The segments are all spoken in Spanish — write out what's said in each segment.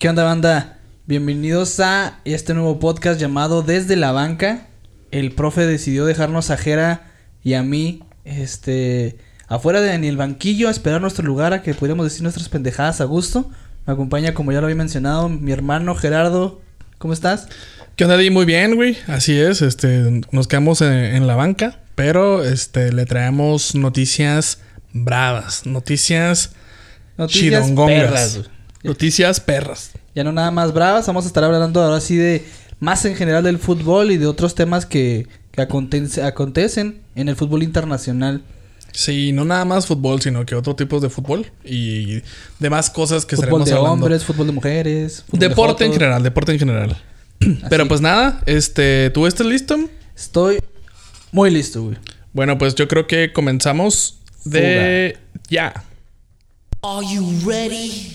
¿Qué onda, banda? Bienvenidos a este nuevo podcast llamado Desde la Banca. El profe decidió dejarnos a Jera y a mí, este, afuera de en el banquillo a esperar nuestro lugar a que pudiéramos decir nuestras pendejadas a gusto. Me acompaña, como ya lo había mencionado, mi hermano Gerardo. ¿Cómo estás? ¿Qué onda, Di? Muy bien, güey. Así es, este, nos quedamos en, en la banca, pero este, le traemos noticias bravas, noticias, Noticias chidongongas. perras, güey. Noticias perras. Ya no nada más bravas, vamos a estar hablando ahora sí de más en general del fútbol y de otros temas que, que acontece- acontecen en el fútbol internacional. Sí, no nada más fútbol, sino que otro tipo de fútbol y demás cosas que fútbol estaremos de hablando. hombres, fútbol de mujeres. fútbol de Deporte en general, deporte en general. Pero pues nada, este, ¿tú estás listo? Estoy muy listo, güey. Bueno, pues yo creo que comenzamos de ya. Are you ready?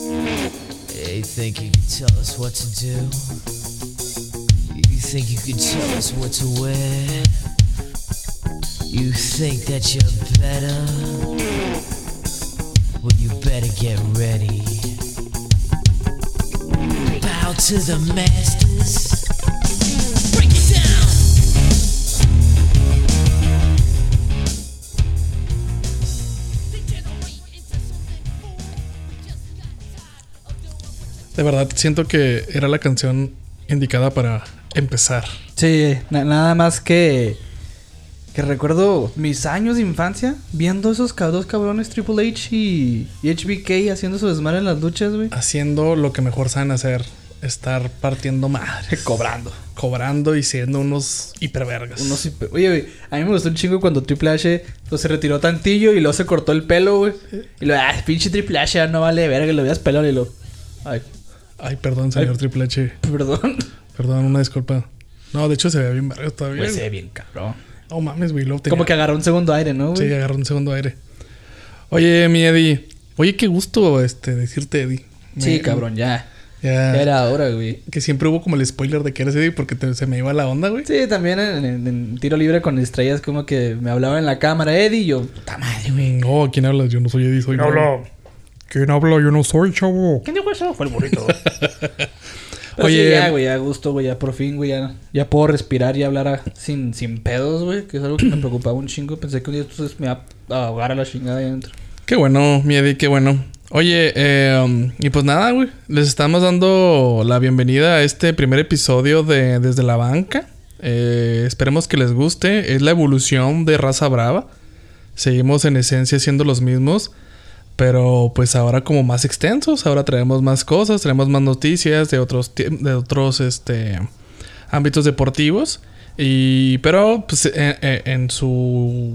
You think you can tell us what to do? You think you can tell us what to wear? You think that you're better? Well, you better get ready. Bow to the masters. Break it down. De verdad, siento que era la canción indicada para empezar. Sí, na- nada más que. Que recuerdo mis años de infancia viendo esos dos cabrones Triple H y, y HBK haciendo su desmadre en las luchas, güey. Haciendo lo que mejor saben hacer. Estar partiendo madres. Cobrando. Cobrando y siendo unos hipervergas. Unos hiper- Oye, güey, a mí me gustó un chingo cuando Triple H pues, se retiró tantillo y luego se cortó el pelo, güey. Y lo, ah, pinche Triple H ya no vale verga, lo veías pelón y lo. Ay, Ay, perdón, señor Ay. Triple H. perdón. Perdón, una disculpa. No, de hecho se ve bien verga todavía. Pues se ve bien cabrón. No mames, güey. tenía- Como que agarró un segundo aire, ¿no, güey? Sí, agarró un segundo aire. Oye, mi Eddie. Oye, qué gusto este decirte, Eddie. Sí, Me- cabrón, ya. Ya. Ya era hora, güey. Que siempre hubo como el spoiler de que eres Eddie porque te- se me iba la onda, güey. Sí, también en, en- en tiro libre con estrellas como que me hablaban en la cámara Eddie y yo, puta madre, güey. No, ¿quién hablas? Yo no soy Eddie, soy ¿Quién habla? ¿Quién habla? Yo no soy, chavo. ¿Quién dijo eso? Fue el burrito. Oye, sí, ya, güey, ya gusto, güey, ya por fin, güey, ya, ya puedo respirar y hablar a- sin, sin pedos, güey, que es algo que me preocupaba un chingo. Pensé que un día esto me iba a ahogar a la chingada ahí adentro. Qué bueno, mi Eddie, qué bueno. Oye, eh, um, y pues nada, güey. Les estamos dando la bienvenida a este primer episodio de Desde la Banca. Eh, esperemos que les guste. Es la evolución de Raza Brava. Seguimos en esencia siendo los mismos. Pero pues ahora como más extensos. Ahora traemos más cosas, traemos más noticias de otros, de otros este, ámbitos deportivos. Y, pero pues, en- en- en su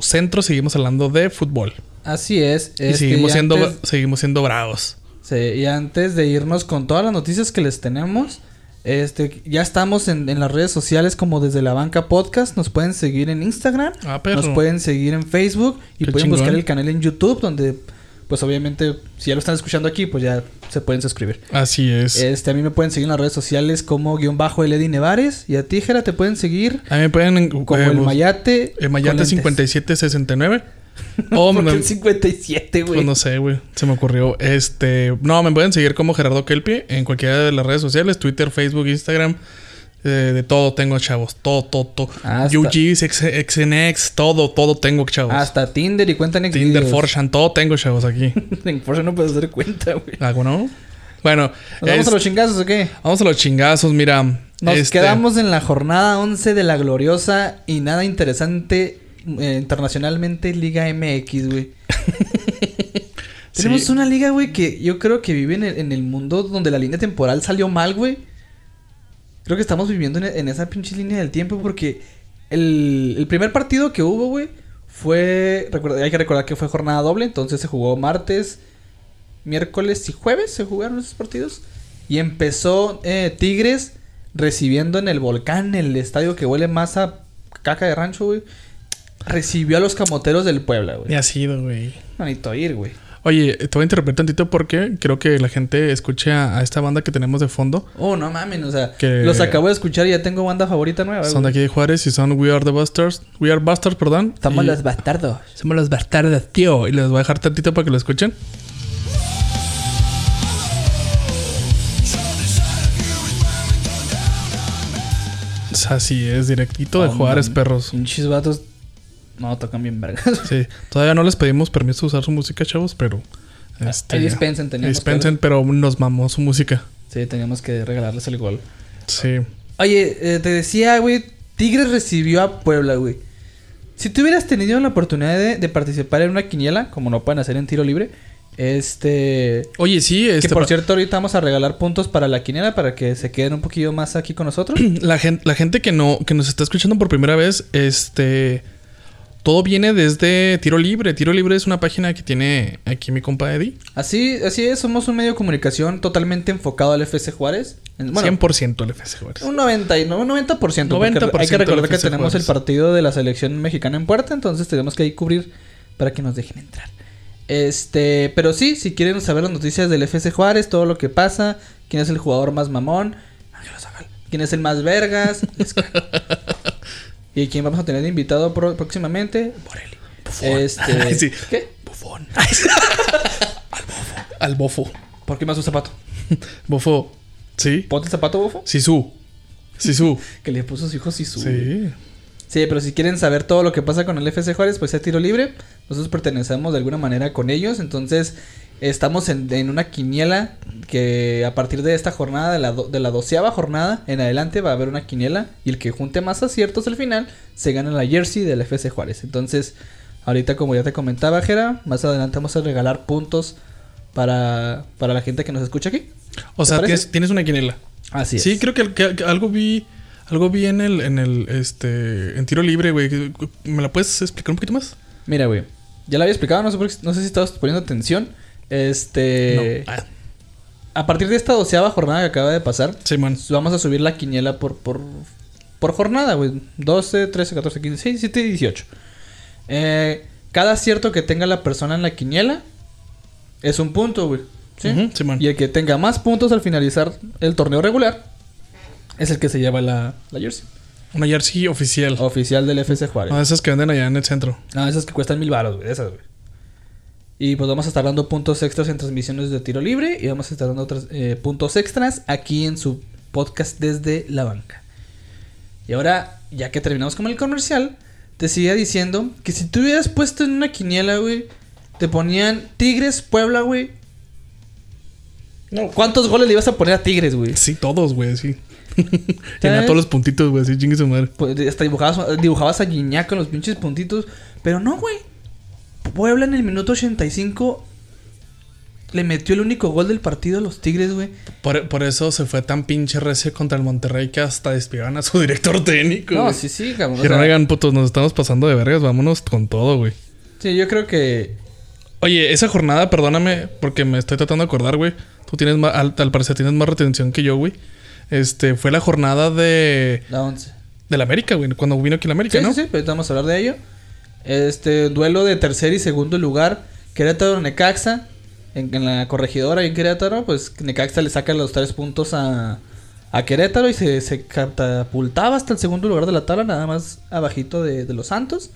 centro seguimos hablando de fútbol. Así es. Y este, seguimos y siendo, antes- seguimos siendo bravos. Sí, y antes de irnos con todas las noticias que les tenemos, este, ya estamos en, en las redes sociales como desde la banca podcast. Nos pueden seguir en Instagram, Ah, nos pueden seguir en Facebook y Qué pueden buscar el canal en YouTube donde, pues obviamente, si ya lo están escuchando aquí, pues ya se pueden suscribir. Así es. Este, a mí me pueden seguir en las redes sociales como guion bajo el Eddie Nevares y a ti, Jera, te pueden seguir A mí me pueden... en- como eh, el Mayate. El Mayate lentes. 5769. O ¿Por me- qué el 57, güey? Pues no sé, güey. Se me ocurrió. Este. No, me pueden seguir como Gerardo Kelpie en cualquiera de las redes sociales: Twitter, Facebook, Instagram. Eh, de todo tengo, chavos. Todo, todo, todo. Hasta- UGs, X- XNX, todo, todo tengo, chavos. Hasta Tinder y cuentan en Tinder, Forshan, todo tengo, chavos, aquí. En Forza no puedes dar cuenta, güey. ¿Algo no? Bueno, ¿Nos vamos a los chingazos o qué? vamos a los chingazos, mira. Nos este, quedamos en la jornada 11 de la gloriosa y nada interesante eh, internacionalmente Liga MX, güey. Tenemos Sí. una liga, güey, que yo creo que vive en el, en el mundo donde la línea temporal salió mal, güey. Creo que estamos viviendo en, en esa pinche línea del tiempo porque el, el primer partido que hubo, güey, fue... recuerda- hay que recordar que fue jornada doble, entonces se jugó martes, miércoles y jueves, se jugaron esos partidos. Y empezó eh, Tigres recibiendo en el volcán, el estadio que huele más a caca de rancho, güey. Recibió a los camoteros del Puebla, güey. Y ha sido, güey. No ir, güey. Oye, te voy a interrumpir tantito porque creo que la gente escuche a esta banda que tenemos de fondo. Oh, no mames, o sea, que los acabo de escuchar y ya tengo banda favorita nueva. Son güey. de aquí de Juárez y son We Are the Bastards. We Are Bastards, perdón. Somos los bastardos. Somos los bastardos, tío. Y les voy a dejar tantito para que lo escuchen. Pues así es, directito de Juárez, perros. Pinches vatos no, tocan bien vergas. Sí, todavía no les pedimos permiso de usar su música, chavos, pero. Este, Ahí dispensen, teníamos dispensen, pero nos mamó su música. Sí, teníamos que regalarles el gol. Sí. Oye, eh, te decía, güey, Tigres recibió a Puebla, güey. Si tú hubieras tenido la oportunidad de, de participar en una quiniela, como no pueden hacer en tiro libre, este... Oye, sí, Que este. por pa- cierto, ahorita vamos a regalar puntos para la quiniela para que se queden un poquillo más aquí con nosotros. la gente, la gente que no, que nos está escuchando por primera vez, este. Todo viene desde Tiro Libre. Tiro Libre es una página que tiene aquí mi compa Eddie. Así, así es, somos un medio de comunicación totalmente enfocado al FC Juárez. En- Bueno, 100% el FC Juárez. un 90 y no, un 90%. porque 90% hay que recordar que tenemos el partido de la selección mexicana en puerta, entonces tenemos que ahí cubrir para que nos dejen entrar. Este, pero sí, si quieren saber las noticias del FC Juárez, todo lo que pasa, quién es el jugador más mamón, quién es el más vergas, Escal. y quién vamos a tener invitado pro- próximamente, Borelli. Este, Sí. ¿qué? Bufón. Al bofo. ¿Por qué más un zapato? Bofo. Sí. Ponte el zapato, bofo. Sisu. Sisu. Que le puso a su hijo Sisu. Sí. Sí, pero si quieren saber todo lo que pasa con el FC Juárez, pues sea tiro libre. Nosotros pertenecemos de alguna manera con ellos. Entonces, estamos en, en una quiniela que a partir de esta jornada, de la, do- de la doceava jornada en adelante, va a haber una quiniela. Y el que junte más aciertos al final, se gana la jersey del FC Juárez. Entonces, ahorita, como ya te comentaba, Jera, más adelante vamos a regalar puntos para, para la gente que nos escucha aquí. O ¿Te sea, tienes, tienes una quiniela. Así es. Sí, creo que, que- que algo vi. Algo vi en el, en el, este, en tiro libre, güey. ¿Me la puedes explicar un poquito más? Mira, güey. Ya lo había explicado, no sé, no sé si estabas poniendo atención. Este. no. Ah, A partir de esta doceava jornada que acaba de pasar, vamos a subir la quiniela por, por, por jornada, güey. 12, 13, 14, 15, 16, 17 y 18. Eh, cada acierto que tenga la persona en la quiniela es un punto, güey. ¿Sí? Ujú, Simón. Y el que tenga más puntos al finalizar el torneo regular es el que se lleva la, la jersey Una jersey oficial. oficial del FC Juárez. No, esas que venden allá en el centro. No, esas que cuestan mil baros, güey. Esas, güey. Y pues vamos a estar dando puntos extras en transmisiones de tiro libre. Y vamos a estar dando otros eh, puntos extras aquí en su podcast desde la banca. Y ahora, ya que terminamos con el comercial, te seguía diciendo que si tú hubieras puesto en una quiniela, güey, te ponían Tigres, Puebla, güey. ¿Cuántos goles le ibas a poner a Tigres, güey? Sí, todos, güey, sí. Tenía todos los puntitos, güey, así chingue su madre. Pues, hasta dibujabas, dibujabas a Guiñac con los pinches puntitos. Pero no, güey. Puebla en el minuto 85 le metió el único gol del partido a los Tigres, güey. Por, por eso se fue tan pinche recio contra el Monterrey que hasta despidaban a su director técnico. No, sí, sí, cabrón. o Dijeron, sea, oigan, putos, nos estamos pasando de vergas, vámonos con todo, güey. sí, yo creo que. Oye, esa jornada, perdóname, porque me estoy tratando de acordar, güey. Tú tienes más, al, al parecer tienes más retención que yo, güey. Este, fue la jornada de... La 11. Del América, güey. Cuando vino aquí el América, Sí, ¿no? sí, sí, ahorita vamos a hablar de ello. Este, duelo de tercer y segundo lugar. Querétaro-Necaxa. En, en la corregidora y en Querétaro, pues Necaxa le saca los tres puntos a, a Querétaro y se, se catapultaba hasta el segundo lugar de la tabla, nada más abajito de, de los Santos.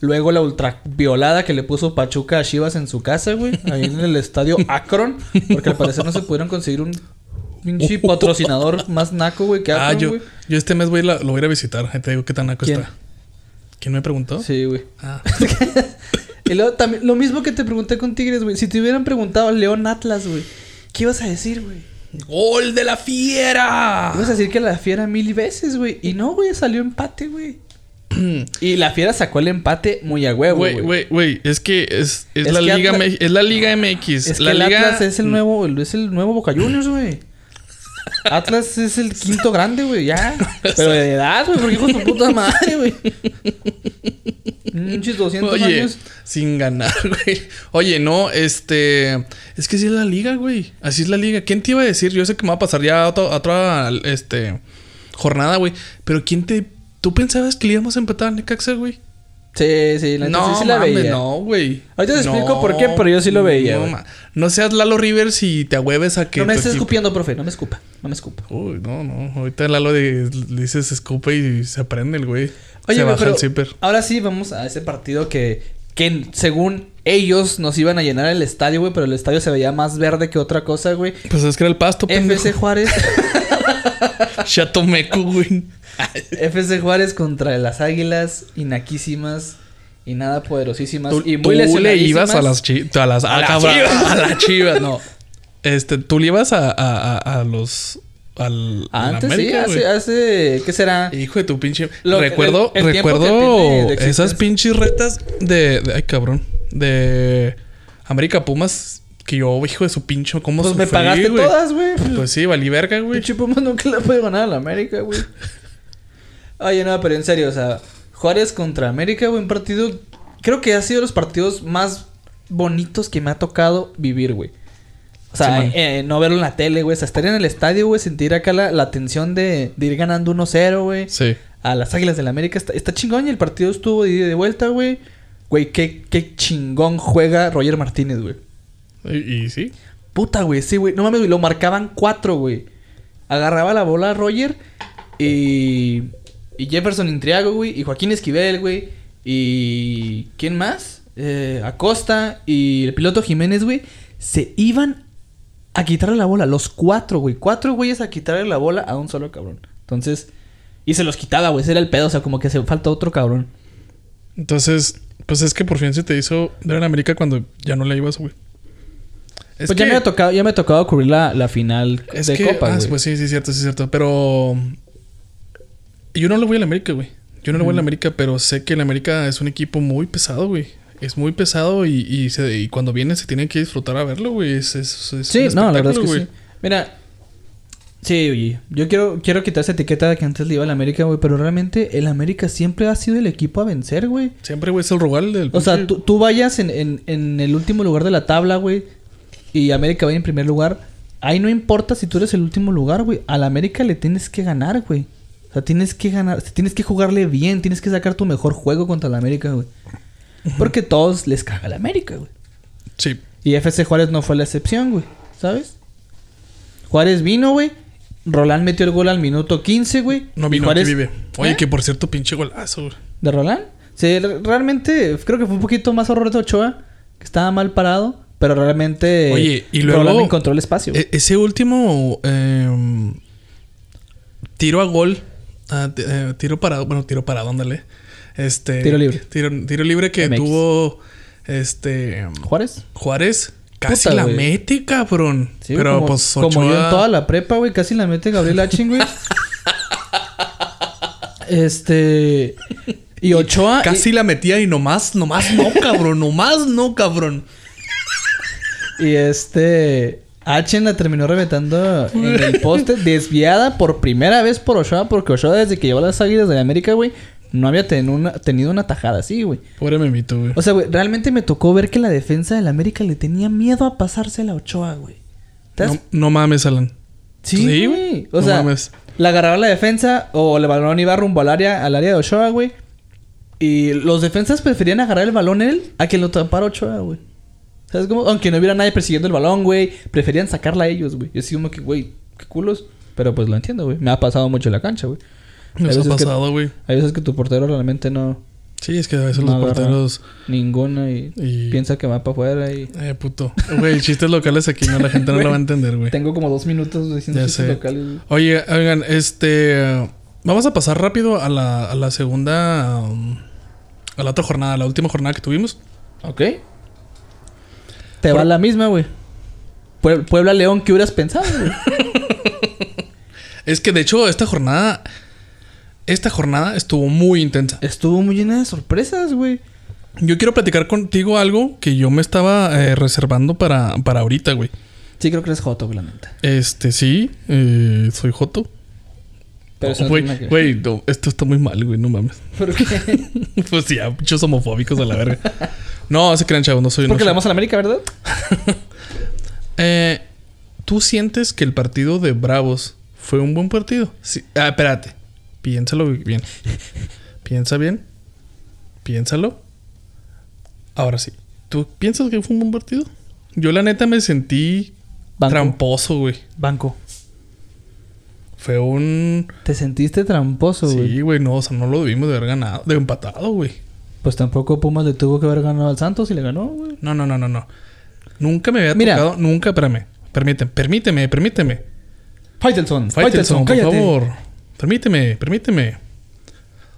Luego la ultraviolada que le puso Pachuca a Chivas en su casa, güey. Ahí en el estadio Akron. Porque al parecer no se pudieron conseguir un pinche patrocinador más naco, güey, que Ah, Akron, yo, güey. yo este mes voy a la- lo voy a ir a visitar. Te digo qué tan naco ¿Quién? está. ¿Quién me preguntó? Sí, güey. Ah. Y luego también, lo mismo que te pregunté con Tigres, güey. Si te hubieran preguntado León Atlas, güey, ¿qué ibas a decir, güey? ¡Gol de la fiera! Ibas a decir que la fiera mil veces, güey. Y no, güey, salió empate, güey. y la fiera sacó el empate muy a huevo, Güey, güey. güey. Es que es, es Es la que Liga Atlas- es la Liga MX. Es la que el. Atlas es el nuevo, es el nuevo Boca Juniors, güey. Atlas es el quinto grande, güey, ya. Pero de edad, güey, porque hijo de su puta madre, güey. Pinches 200 Oye, años. sin ganar, güey. Oye, no, este. Es que sí es la liga, güey. Así es la liga. ¿Quién te iba a decir? Yo sé que me va a pasar ya a otra, este, jornada, güey. Pero ¿quién te. ¿Tú pensabas que le íbamos a empatar a Necaxa, güey? Sí, sí, la No, sí, sí la mames, veía. no, güey. Ahorita te No, explico por qué, pero yo sí lo veía, No, seas Lalo Rivers y te ahueves a que. No me estés equipo- escupiendo, profe. No me escupa. No me escupa. Uy, no, no. Ahorita Lalo le dices escupe y se aprende el güey. Oye, se baja pero el zipper. ahora sí vamos a ese partido que, que según ellos nos iban a llenar el estadio, güey, pero el estadio se veía más verde que otra cosa, güey. Pues es que era el pasto, pendejo. FC Juárez. Chatomeco, güey. FC Juárez contra las Águilas inaquísimas y nada poderosísimas. Tú, y tú le ibas a las chivas. A las, A ah, Chivas. A las chivas, no. Este, tú le ibas a, a, los. Al, a la Antes América, sí, hace, hace. ¿Qué será? Hijo de tu pinche. Lo- recuerdo, el- el recuerdo de esas pinches retas de, de- Ay, cabrón. De América Pumas. Que yo, hijo de su pinche, ¿cómo Pues me pagaste todas, güey. Pues sí, valí verga, güey. Pinche Pumas nunca le puede ganar a la América, güey. Oye, no, pero en serio, o sea, Juárez contra América, güey, un partido. Creo que ha sido los partidos más bonitos que me ha tocado vivir, güey. O sea, Sí, eh, no verlo en la tele, güey. O sea, estar en el estadio, güey, sentir acá la, la tensión de, de ir ganando 1-0, güey. Sí. A las Águilas del América está, está chingón y el partido estuvo de de vuelta, güey. Güey, qué, qué chingón juega Roger Martínez, güey. Y, y sí. Puta, güey, sí, güey. No mames, güey. Lo marcaban cuatro, güey. Agarraba la bola a Roger y. Y Jefferson Intriago, güey. Y Joaquín Esquivel, güey. Y. ¿Quién más? Eh, Acosta y el piloto Jiménez, güey. Se iban a quitarle la bola. Los cuatro, güey. Cuatro güeyes a quitarle la bola a un solo cabrón. Entonces. Y se los quitaba, güey. Ese era el pedo. O sea, como que se falta otro cabrón. Entonces, pues es que por fin se te hizo ver en América cuando ya no le ibas, güey. Es pues ya me ha tocado, ya me ha tocado cubrir la, la final Es de que, Copa, ah, güey. pues sí, sí, cierto, sí, cierto. Pero yo no le voy a la América, güey. Yo no le voy a la América, pero sé que el América es un equipo muy pesado, güey. Es muy pesado y, y, se- y cuando viene se tiene que disfrutar a verlo, güey. Es, es, es Sí, un no, la verdad es que sí. Mira, sí, oye, yo quiero, quiero quitar esa etiqueta de que antes le iba al América, güey, pero realmente el América siempre ha sido el equipo a vencer, güey. Siempre, güey, es el Rugal del... O sea, tú, tú vayas en, en, en el último lugar de la tabla, güey, y América vaya en primer lugar. Ahí no importa si tú eres el último lugar, güey. Al América le tienes que ganar, güey. O sea, tienes que ganar, tienes que jugarle bien, tienes que sacar tu mejor juego contra el América, güey. Porque todos les caga la América, güey. Sí. Y FC Juárez no fue la excepción, güey. ¿Sabes? Juárez vino, güey. Roland metió el gol al minuto 15, güey. No vino, Juárez... aquí vive. Oye, ¿Eh? que por cierto, pinche golazo, güey. ¿De Roland? Sí, re- realmente creo que fue un poquito más horror de Ochoa. Que estaba mal parado. Pero realmente... Oye, y luego- Roland encontró el espacio. güey. E- ese último em, tiro a gol, ah, eh, tiro parado, bueno, tiro parado, ándale. Este, Tiro libre. Tiro, tiro libre que MX. tuvo este ¿Juárez? Juárez. Casi Puta, la güey. mete, cabrón. Sí, Pero como, pues como yo en Ochoa- toda la prepa, güey. Casi la mete Gabriel Achin, güey. este... Y Ochoa... Casi la metía y nomás, nomás no, cabrón. nomás no, cabrón. Y este. Achen la terminó reventando en el poste, desviada por primera vez por Ochoa, porque Ochoa desde que llevó las águilas de América, güey, no había tenido una, tenido una tajada así, güey. Pobre memito, güey. O sea, güey, realmente me tocó ver que la defensa del América le tenía miedo a pasársela a Ochoa, güey. ¿Te das- No, no mames, Alan. Sí, sí, güey. güey. O No sea, mames. la agarraba la defensa o el balón iba rumbo al área, al área de Ochoa, güey. Y los defensas preferían agarrar el balón él a que lo tapara Ochoa, güey. ¿Sabes cómo? Aunque no hubiera nadie persiguiendo el balón, güey. Preferían sacarla a ellos, güey. Y así como que, güey, qué culos. Pero pues lo entiendo, güey. Me ha pasado mucho en la cancha, güey. Nos ha pasado, güey. Hay veces que tu portero realmente no... Sí, es que a veces No los porteros. Ninguna y, Y- piensa que va para afuera y... Eh, puto. Güey, chistes locales aquí no, la gente no lo va a entender, güey. Tengo como dos minutos diciendo Ya chistes sé. locales. Oye, oigan, este. Vamos a pasar rápido a la, a la segunda. um, a la otra jornada, a la última jornada que tuvimos. Ok. Te Por- va la misma, güey. Pue- Puebla León, ¿qué hubieras pensado, güey? Es que de hecho, esta jornada. Esta jornada estuvo muy intensa. Estuvo muy llena de sorpresas, güey. Yo quiero platicar contigo algo que yo me estaba eh, reservando para, para ahorita, güey. Sí, creo que eres Joto, la neta. Este, sí, eh, soy Joto. Pero Güey, no, esto está muy mal, güey, no mames. ¿Por qué? pues ya, muchos homofóbicos a la verga. No, se crean, chavos, no soy. Porque le damos a la América, ¿verdad? Eh, ¿Tú sientes que el partido de Bravos fue un buen partido? Sí. Ah, espérate. Piénsalo bien. Piensa bien. Piénsalo. Ahora sí. ¿Tú piensas que fue un buen partido? Yo la neta me sentí Banco. tramposo, güey. Banco. Fue un... Te sentiste tramposo, güey. Sí, güey, no, o sea, no lo debimos de haber ganado, de empatado, güey. Pues tampoco Pumas le tuvo que haber ganado al Santos y le ganó, güey. No, no, no, no, no. Nunca me había Mira. tocado, nunca, espérame, permíteme, permíteme, permíteme. Faitelson, Faitelson, por cállate. favor. Permíteme, permíteme.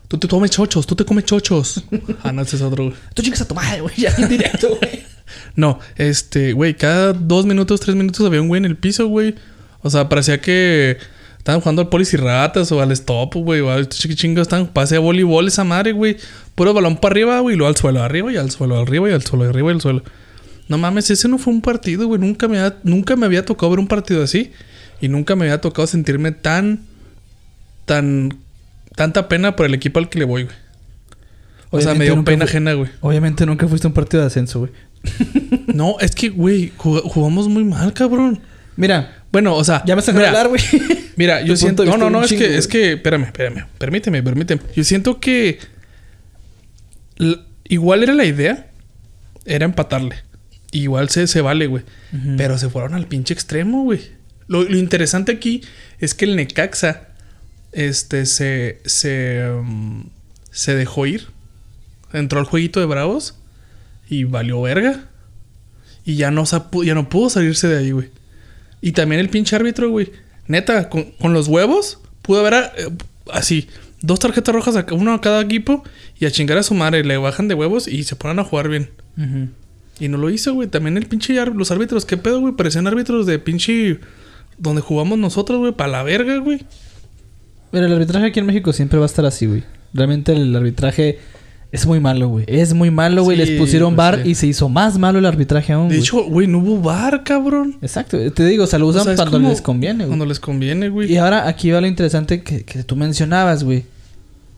Tú te comes chochos, tú te comes chochos. ah, no, ese es otro, güey. Tú chingas a tu madre, güey. Ya en directo, güey. No, este, güey, cada dos minutos, tres minutos había un güey en el piso, güey. O sea, parecía que estaban jugando al polis y ratas o al stop, güey. O al chingo, estaban pase a voleibol esa madre, güey. Puro balón para arriba, güey, y luego al suelo, arriba y al suelo, arriba y al suelo, arriba y al suelo. No mames, ese no fue un partido, güey. Nunca me, había, nunca me había tocado ver un partido así. Y nunca me había tocado sentirme tan. tan. tanta pena por el equipo al que le voy, güey. O sea, me dio pena ajena, güey. Obviamente nunca fuiste a un partido de ascenso, güey. No, es que, güey, jug- jugamos muy mal, cabrón. Mira, Bueno, o sea. ya me estás mira, hablar, güey. Mira, yo siento. No, no, no, es chingo, que, es que. Espérame, espérame. Permíteme, permíteme. Yo siento que. igual era la idea. Era empatarle. Igual se, se vale, güey. Pero se fueron al pinche extremo, güey. Lo, lo interesante aquí es que el Necaxa. Este se. Se. um, se dejó ir. Entró al jueguito de Bravos. Y valió verga. Y ya no, ya no pudo salirse de ahí, güey. Y también el pinche árbitro, güey. Neta, con, con los huevos, pudo haber eh, así, dos tarjetas rojas, a, uno a cada equipo, y a chingar a su madre. Le bajan de huevos y se ponen a jugar bien. Ujú. Y no lo hizo, güey. También el pinche los árbitros, ¿qué pedo, güey? Parecían árbitros de pinche. Donde jugamos nosotros, güey, para la verga, güey. Mira, el arbitraje aquí en México siempre va a estar así, güey. Realmente el arbitraje es muy malo, güey. Es muy malo, güey. Sí, Les pusieron pues bar sí. y se hizo más malo el arbitraje aún. De hecho, güey, no hubo bar, cabrón. Exacto. Te digo, o sea, lo usan O sea, es cuando les conviene, güey. Cuando les conviene, güey. Y ahora aquí va lo interesante que, que tú mencionabas, güey.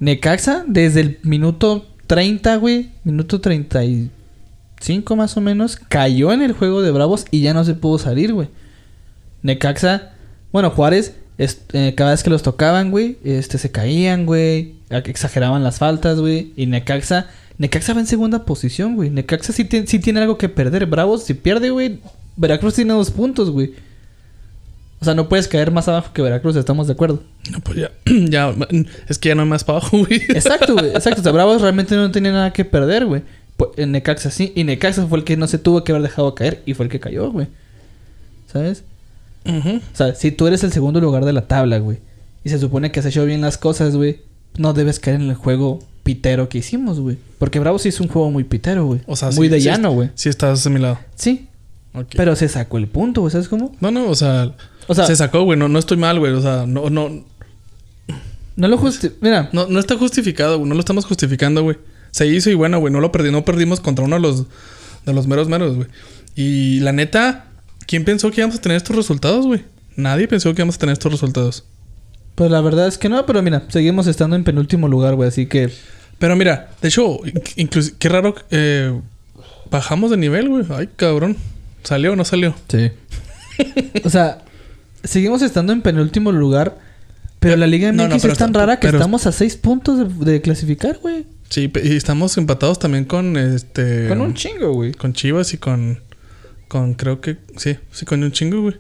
Necaxa, desde el minuto 30, güey, minuto 35 más o menos, cayó en el juego de Bravos y ya no se pudo salir, güey. Necaxa, bueno, Juárez, es- eh, cada vez que los tocaban, güey, este, se caían, güey, exageraban las faltas, güey. Y Necaxa, Necaxa va en segunda posición, güey. Necaxa sí, tien- sí tiene algo que perder. Bravos, si pierde, güey, Veracruz tiene dos puntos, güey. O sea, no puedes caer más abajo que Veracruz, estamos de acuerdo. No, pues ya, ya, es que ya no hay más para abajo, güey. Exacto, güey. Exacto. O sea, Bravos realmente no tenía nada que perder, güey. Pues, en Necaxa sí. Y Necaxa fue el que no se tuvo que haber dejado caer. Y fue el que cayó, güey. ¿Sabes? O sea, si tú eres el segundo lugar de la tabla, güey. Y se supone que has hecho bien las cosas, güey. No debes caer en el juego pitero que hicimos, güey. Porque Bravos sí es un juego muy pitero, güey. O sea, muy sí- de llano, güey. Sí, estás a mi lado. Sí. Pero se sacó el punto, güey. ¿Sabes cómo? No, no, o sea, O sea, se sacó, güey. No, no estoy mal, güey. O sea, no, no, no lo justi... Mira. no, no está justificado, güey. No lo estamos justificando, güey. Se hizo y bueno, güey. No lo perdí, no perdimos contra uno de los, de los meros meros, güey. Y la neta, ¿quién pensó que íbamos a tener estos resultados, güey? Nadie pensó que íbamos a tener estos resultados. Pues la verdad es que no. Pero mira, seguimos estando en penúltimo lugar, güey. Así que... Pero mira, de hecho, incluso, qué raro, eh, bajamos de nivel, güey. Ay, cabrón. ¿Salió o no salió? Sí. o sea, seguimos estando en penúltimo lugar. Pero la Liga MX No, es tan está- rara que pero- estamos a seis puntos de, de clasificar, güey. Sí, y estamos empatados también con este. Con un chingo, güey. Con Chivas y con. Con creo que. Sí, sí, con un chingo, güey.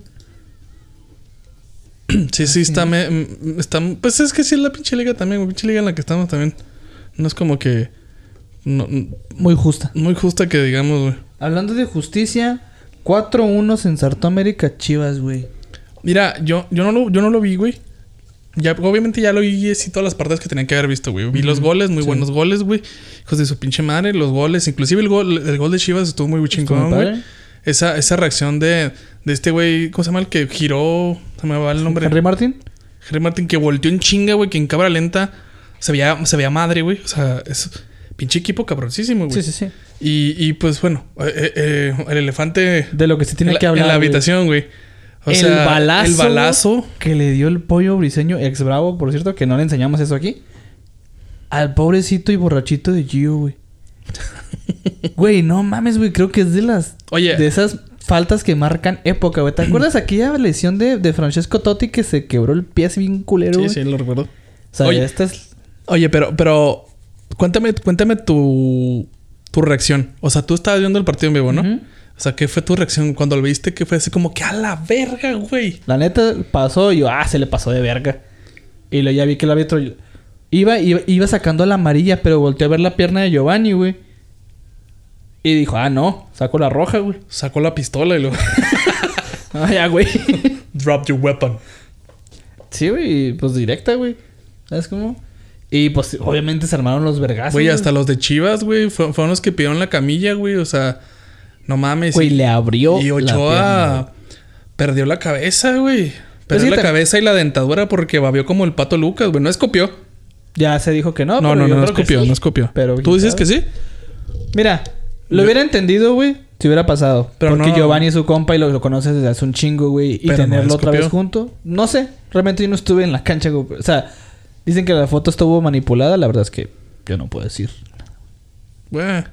sí, sí, está, me- mm, está. Pues es que sí es la pinche liga también, güey. Pinche liga en la que estamos también. No es como que. no- Muy justa. muy justa que digamos, güey. Hablando de justicia, 4-1 se ensartó América Chivas, güey. Mira, yo, yo, no lo, yo no lo vi, güey. Ya, obviamente ya lo vi así todas las partes que tenían que haber visto, güey. Vi los goles, muy sí. buenos goles, güey. Hijos de su pinche madre, los goles. Inclusive el gol, el gol de Chivas estuvo muy chingón, güey. Esa, esa reacción de, de este güey, ¿cómo se llama? El que giró, se me va el nombre. Henry Martin. Henry Martin, que volteó en chinga, güey, que en cámara lenta se veía, se veía madre, güey. O sea, es pinche equipo cabroncísimo, güey. Sí, sí, sí. Y, y pues bueno, eh, eh, eh, el elefante De lo que se tiene en la, que hablar. en la güey. habitación, güey. O el sea, balazo. El balazo. Que le dio el pollo briseño, ex bravo, por cierto, que no le enseñamos eso aquí. Al pobrecito y borrachito de Gio, güey. Güey, no mames, güey. Creo que es de las. Oye. De esas faltas que marcan época, güey. ¿Te acuerdas aquella lesión de, de Francesco Totti que se quebró el pie así bien culero, Sí, güey? sí, lo recuerdo. O sea, Oye. esta es. Oye, pero, pero cuéntame, cuéntame tu, tu reacción. O sea, tú estabas viendo el partido en vivo, ¿no? O sea, ¿qué fue tu reacción cuando lo viste? Que fue así como que a la verga, güey. La neta pasó y yo, ah, se le pasó de verga. Y lo ya vi que el árbitro iba, iba, iba sacando la amarilla, pero volteó a ver la pierna de Giovanni, güey. Y dijo, ah, no, sacó la roja, güey. Sacó la pistola y lo. Ah, ya, güey. Drop your weapon. Sí, güey, pues directa, güey. ¿Sabes cómo? Y pues obviamente se armaron los vergazos. Güey, hasta los de Chivas, güey, fue- fueron los que pidieron la camilla, güey. O sea, no mames. Güey, y- le abrió. Y la pierna, Ochoa perdió la cabeza, güey. Pues Perdió sí, la te- cabeza y la dentadura porque babió como el pato Lucas, güey. No escopió. Ya se dijo que no. No, pero no, yo no, no creo que escopió, sí. no escopió. Pero ¿Tú dices que sí? Mira, lo hubiera entendido, güey, si hubiera pasado. Pero Porque no. Giovanni es su compa y lo, lo conoces desde hace un chingo, güey. Y Pero no tenerlo otra escupió. vez junto. No sé. Realmente yo no estuve en la cancha, güey. O sea, dicen que la foto estuvo manipulada. La verdad es que yo no puedo decir. Güey.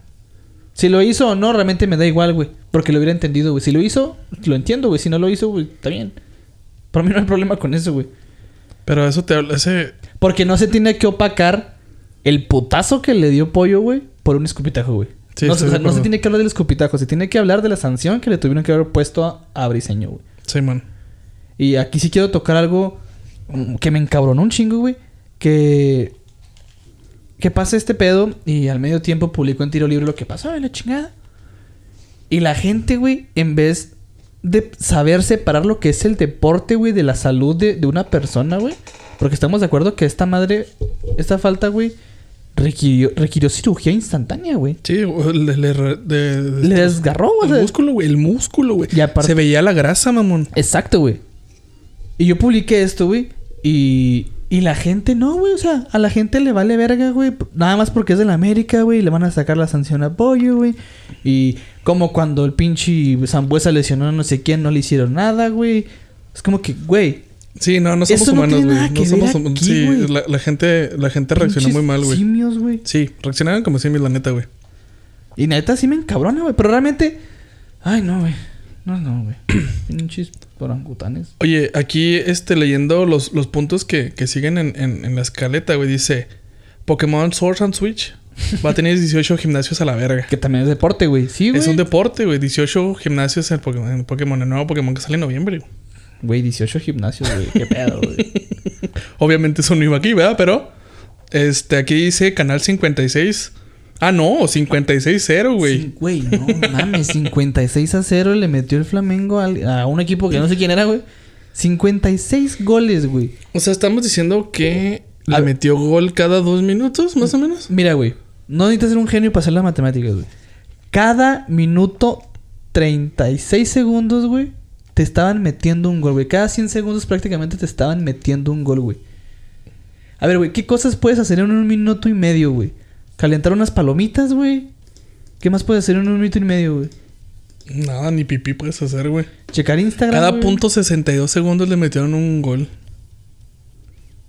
Si lo hizo o no, realmente me da igual, güey. Porque lo hubiera entendido, güey. Si lo hizo, lo entiendo, güey. Si no lo hizo, güey, está bien. Para mí no hay problema con eso, güey. Pero eso te habla, ese... Porque no se tiene que opacar el putazo que le dio Pollo, güey, por un escupitajo, güey. Sí, no, se- o sea, de no se acuerdo. tiene que hablar del escupitajo, se tiene que hablar de la sanción que le tuvieron que haber puesto a, a Briseño, güey. Sí, man. Y aquí sí quiero tocar algo que me encabronó un chingo, güey. Que. Que pasa este pedo y al medio tiempo publicó en tiro libre lo que pasó, la chingada. Y la gente, güey, en vez de saber separar lo que es el deporte, güey, de la salud de, de una persona, güey. Porque estamos de acuerdo que esta madre, esta falta, güey, requirió, requirió cirugía instantánea, güey. Sí, le, le, re- de- de- Le desgarró, güey. o El sea, músculo, güey. El músculo, güey. Se veía la grasa, mamón. Exacto, güey. Y yo publiqué esto, güey. Y, y la gente no, güey. O sea, a la gente le vale verga, güey. Nada más porque es de la América, güey. Le van a sacar la sanción a apoyo, güey. Y como cuando el pinche Zambuesa lesionó a no sé quién, no le hicieron nada, güey. Es como que, güey. Sí, no, no somos Eso no humanos, güey. No, somos humanos. aquí, Sí, la, la gente, la gente reaccionó muy mal, güey. Simios, güey. Sí, reaccionaron como simios, la neta, güey. Y neta sí me encabrona, güey. Pero realmente. Ay, no, güey. No, no, güey. Pinches orangutanes. Oye, aquí este, leyendo los, los puntos que, que siguen en, en, en la escaleta, güey, dice Pokémon Sword and Switch va a tener 18 gimnasios a la verga. Que también es deporte, güey. Sí, güey. Es un deporte, güey. 18 gimnasios en Pokémon, en Pokémon, el nuevo Pokémon que sale en noviembre. güey. Güey, 18 gimnasios, güey. Qué pedo, güey. Obviamente eso no iba aquí, ¿verdad? Pero este, aquí dice Canal 56. Ah, no, 56-0, güey. Sí, Güey, no mames, 56 a 0 le metió el Flamengo al- a un equipo que no sé quién era, güey. 56 goles, güey. O sea, estamos diciendo que le metió gol cada dos minutos, más o menos. Mira, güey, no necesitas ser un genio para hacer las matemáticas, güey. Cada minuto 36 segundos, güey, te estaban metiendo un gol, güey. Cada 100 segundos prácticamente te estaban metiendo un gol, güey. A ver, güey, ¿qué cosas puedes hacer en un minuto y medio, güey? Calentar unas palomitas, güey. ¿Qué más puedes hacer en un minuto y medio, güey? Nada, ni pipí puedes hacer, güey. Checar Instagram. Cada güey. punto 62 segundos le metieron un gol.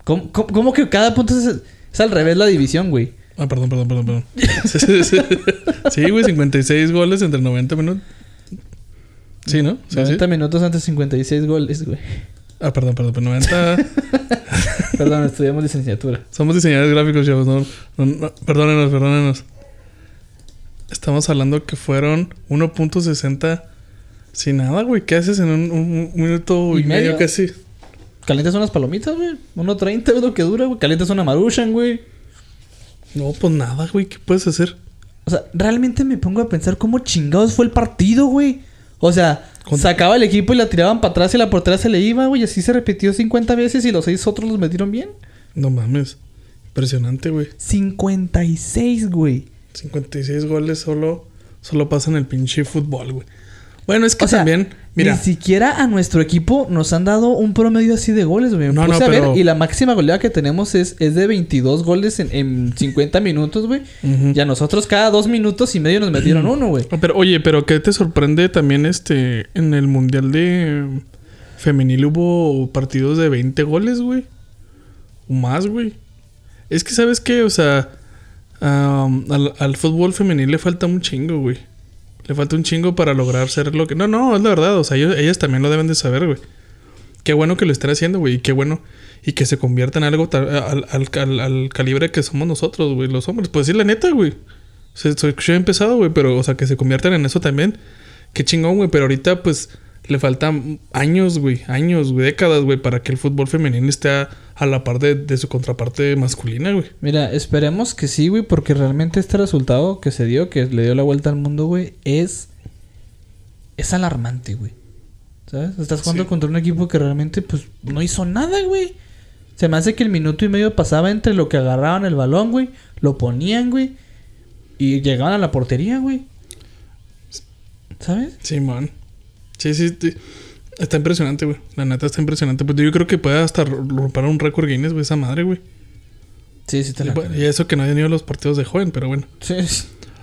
¿Cómo, cómo- cómo que cada punto es, es al revés la división, güey? Ah, perdón, perdón, perdón, perdón. Sí, güey, 56 goles entre 90 minutos. Sí, ¿no? Sí, 90 sí. minutos antes 56 goles, güey. Ah, perdón, perdón, pero 90. Perdón, estudiamos licenciatura. Somos diseñadores gráficos, chavos. No, no, no, perdónenos, perdónenos. Estamos hablando que fueron 1.60 sin nada, güey. ¿Qué haces en un, un- un minuto y, ¿Y medio? medio? casi? Calientas unas palomitas, güey. 1.30 es lo que dura, güey. Calientas una maruchan, güey. No, pues nada, güey. ¿Qué puedes hacer? O sea, realmente me pongo a pensar cómo chingados fue el partido, güey. O sea, sacaba el equipo y la tiraban para atrás y la portera se le iba, güey. Y así se repitió 50 veces y los seis otros los metieron bien. No mames. Impresionante, güey. 56, güey. 56 goles solo, solo pasa en el pinche fútbol, güey. Bueno, es que O sea, también, mira, ni siquiera a nuestro equipo nos han dado un promedio así de goles, güey. Me No, puse no, a ver y la máxima goleada que tenemos es, es de 22 goles en, en 50 minutos, güey. Ujú. Y a nosotros cada dos minutos y medio nos metieron uno, güey. Pero, oye, pero ¿qué te sorprende también este en el Mundial de Femenil hubo partidos de 20 goles, güey? O más, güey. Es que, ¿sabes qué? O sea, al, al fútbol femenil le falta un chingo, güey. Le falta un chingo para lograr ser lo que... No, no, es la verdad. O sea, ellos- ellas también lo deben de saber, güey. Qué bueno que lo estén haciendo, güey. Y qué bueno... Y que se convierta en algo al, al- al- al calibre que somos nosotros, güey. Los hombres. Pues sí, la neta, güey. Se, se escuchó bien pesado, güey. Pero, o sea, que se conviertan en eso también. Qué chingón, güey. Pero ahorita, pues... Le faltan años, güey. Años, güey. Décadas, güey. Para que el fútbol femenino esté a, a la par de, de su contraparte masculina, güey. Mira, esperemos que sí, güey, porque realmente este resultado que se dio, que le dio la vuelta al mundo, güey, es. Es alarmante, güey. ¿Sabes? Estás jugando Sí. contra un equipo que realmente, pues, no hizo nada, güey. Se me hace que el minuto y medio pasaba entre lo que agarraban el balón, güey, lo ponían, güey, y llegaban a la portería, güey. ¿Sabes? Sí, man. Sí, sí, sí. Está impresionante, güey. La neta está impresionante. Pues yo creo que puede hasta romper un récord Guinness, güey, esa madre, güey. Sí, sí, te la y eso que no hayan ido a los partidos de joven, pero bueno. Sí.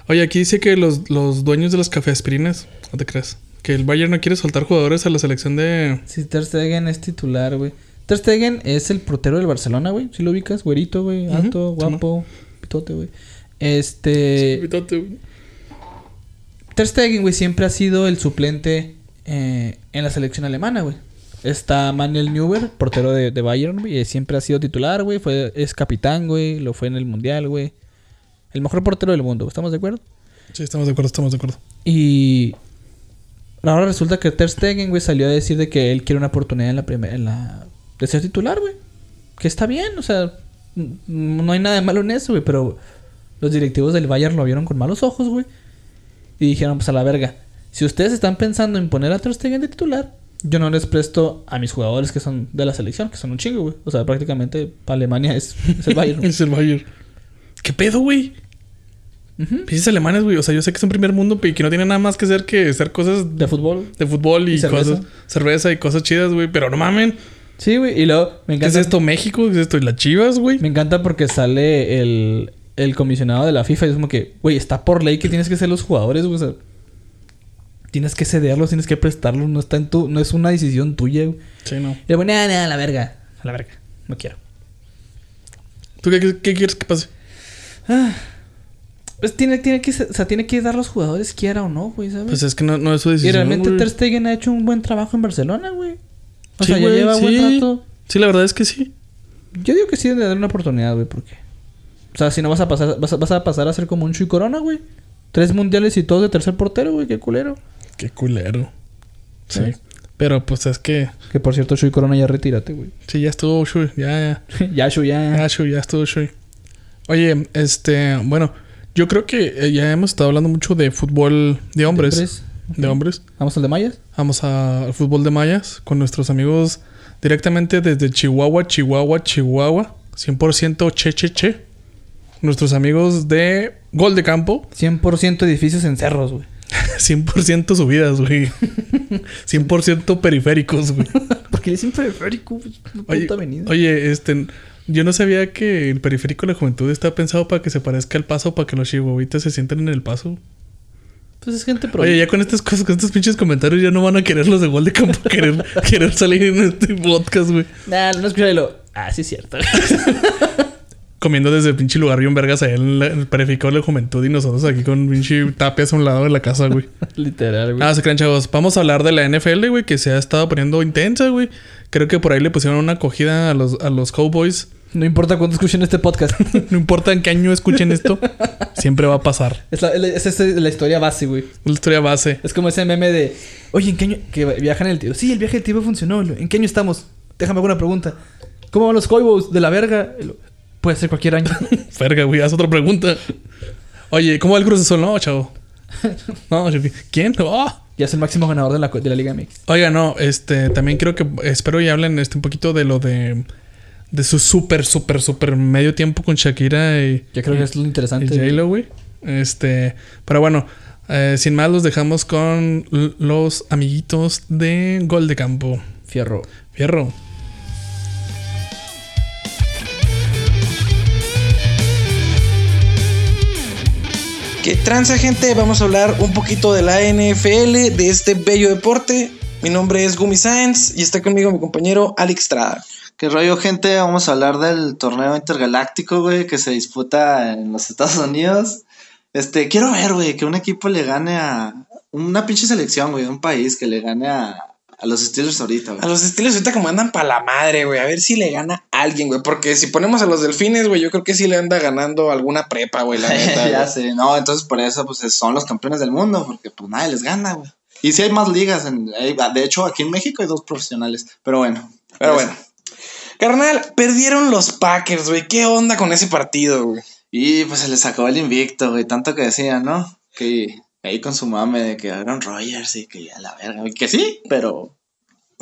Oye, aquí dice que los, los dueños de las cafeaspirinas, no te creas, que el Bayern no quiere soltar jugadores a la selección de... Sí, Ter Stegen es titular, güey. Ter Stegen es el portero del Barcelona, güey. Si lo ubicas, güerito, güey, alto, sí, guapo, pitote, güey. Este... Invítate, güey. Ter Stegen, güey, siempre ha sido el suplente eh, en la selección alemana, güey. Está Manuel Neuer, portero de, de Bayern, güey. y Siempre ha sido titular, güey. Fue, es capitán, güey. Lo fue en el Mundial, güey. El mejor portero del mundo, ¿estamos de acuerdo? Sí, estamos de acuerdo, estamos de acuerdo. Y ahora resulta que Ter Stegen, güey, salió a decir de que él quiere una oportunidad en la primera, en la de ser titular, güey. Que está bien, o sea, no hay nada de malo en eso, güey, pero los directivos del Bayern lo vieron con malos ojos, güey. Y dijeron, pues a la verga, si ustedes están pensando en poner a Ter Stegen de titular, yo no les presto a mis jugadores que son de la selección, que son un chingo, güey. O sea, prácticamente para Alemania es, es el Bayern. güey. Es el Bayern. ¿Qué pedo, güey? Pinches alemanes, güey. O sea, yo sé que es un primer mundo y que no tiene nada más que hacer que hacer cosas De fútbol. de fútbol y, Y cerveza. cosas... Cerveza y cosas chidas, güey. Pero no mamen. Sí, güey, y luego me ¿Qué es encanta. esto? ¿México? ¿Qué es esto? ¿Y las chivas, güey? Me encanta porque sale el, el comisionado de la FIFA y es como que, güey, está por ley que tienes que ser los jugadores, güey. O sea, tienes que cederlos, tienes que prestarlos, no está en tu, no es una decisión tuya, güey. Sí, no. Y luego, nada, nada, a la verga. A la verga. No quiero. ¿Tú qué, quieres que pase? Pues tiene, tiene que, ser- o sea, tiene que dar los jugadores quiera o no, güey, ¿sabes? Pues es que no, no es su y decisión, realmente güey. Ter Stegen ha hecho un buen trabajo en Barcelona, güey. O Sí, sea, ya güey, lleva buen sí. rato. Sí, la verdad es que sí. Yo digo que sí deben de darle una oportunidad, güey, porque... O sea, si no vas a pasar, vas a, vas a pasar a ser como un Chuy Corona, güey. Tres mundiales y todos de tercer portero, güey, qué culero. Qué culero. Sí. Sí. Pero pues es que... Que por cierto, Chuy Corona ya retírate, güey. Sí, ya estuvo Shui. Ya, ya. ya, Chuy, ya. Ya, Shui, ya estuvo Shui. Oye, este... Bueno, yo creo que eh, ya hemos estado hablando mucho de fútbol de hombres. hombres. De hombres. ¿Vamos al de Mayas? Vamos a- al fútbol de mayas con nuestros amigos directamente desde Chihuahua, Chihuahua, Chihuahua. 100% che, che, che. Nuestros amigos de Gol de Campo. 100% edificios en cerros, güey. 100% subidas, güey. 100% periféricos, güey. Porque le dicen periférico, Oye, avenida. oye, este... Yo no sabía que el periférico de la juventud está pensado para que se parezca al paso, para que los chihuahuitas se sienten en el paso. Pues es gente pro. Oye, ya con estas cosas, con estos pinches comentarios, ya no van a querer los de gol de campo querer, querer salir en este podcast, güey. Nah, no escuché lo. Ah, sí, es cierto. Comiendo desde pinche lugar bien vergas allá en, la- en el periférico de la juventud y nosotros aquí con pinche tapias a un lado de la casa, güey. Literal, güey. Ah, se crean, chavos. Vamos a hablar de la NFL, güey, que se ha estado poniendo intensa, güey. Creo que por ahí le pusieron una acogida a los, a los Cowboys. No importa cuándo escuchen este podcast. No importa en qué año escuchen esto, siempre va a pasar. es, la, es, es la historia base, güey. La historia base. Es como ese meme de, oye, ¿en qué año? Que viajan el tiempo. Sí, el viaje del tiempo funcionó. ¿En qué año estamos? Déjame alguna pregunta. ¿Cómo van los Cowboys de la verga? Y Puede ser cualquier año. Verga, güey, haz otra pregunta. Oye, ¿cómo va el Cruz Azul? No, chavo. No, ¿quién? Oh. ya es el máximo ganador de la, de la Liga MX. Oiga, no, este, también creo que espero y hablen este un poquito de lo de de su súper, súper, súper medio tiempo con Shakira y, Yo creo y- que es lo y interesante. J-Lo, güey. Este, pero bueno, eh, sin más los dejamos con los amiguitos de Gol de Campo. Fierro. Fierro. ¿Qué tranza gente? Vamos a hablar un poquito de la NFL, de este bello deporte. Mi nombre es Gumi Sáenz y está conmigo mi compañero Alex Trada. ¿Qué rollo, gente? Vamos a hablar del torneo intergaláctico, güey, que se disputa en los Estados Unidos. Este, quiero ver, güey, que un equipo le gane a una pinche selección, güey, de un país que le gane a, a los Steelers ahorita, A güey. los estilos ahorita como andan para la madre, güey. A ver si le gana alguien, güey. Porque si ponemos a los delfines, güey, yo creo que sí le anda ganando alguna prepa, güey, la neta. ya sé, no, entonces por eso, pues son los campeones del mundo, porque pues nadie les gana, güey. Y sí hay más ligas, en, hay- de hecho aquí en México hay dos profesionales, pero bueno. Pero bueno. Carnal, perdieron los Packers, güey. ¿Qué onda con ese partido, güey? Y pues se les acabó el invicto, güey, tanto que decían, ¿no? Que ahí con su mame de que Aaron Rodgers y que a la verga, que sí, pero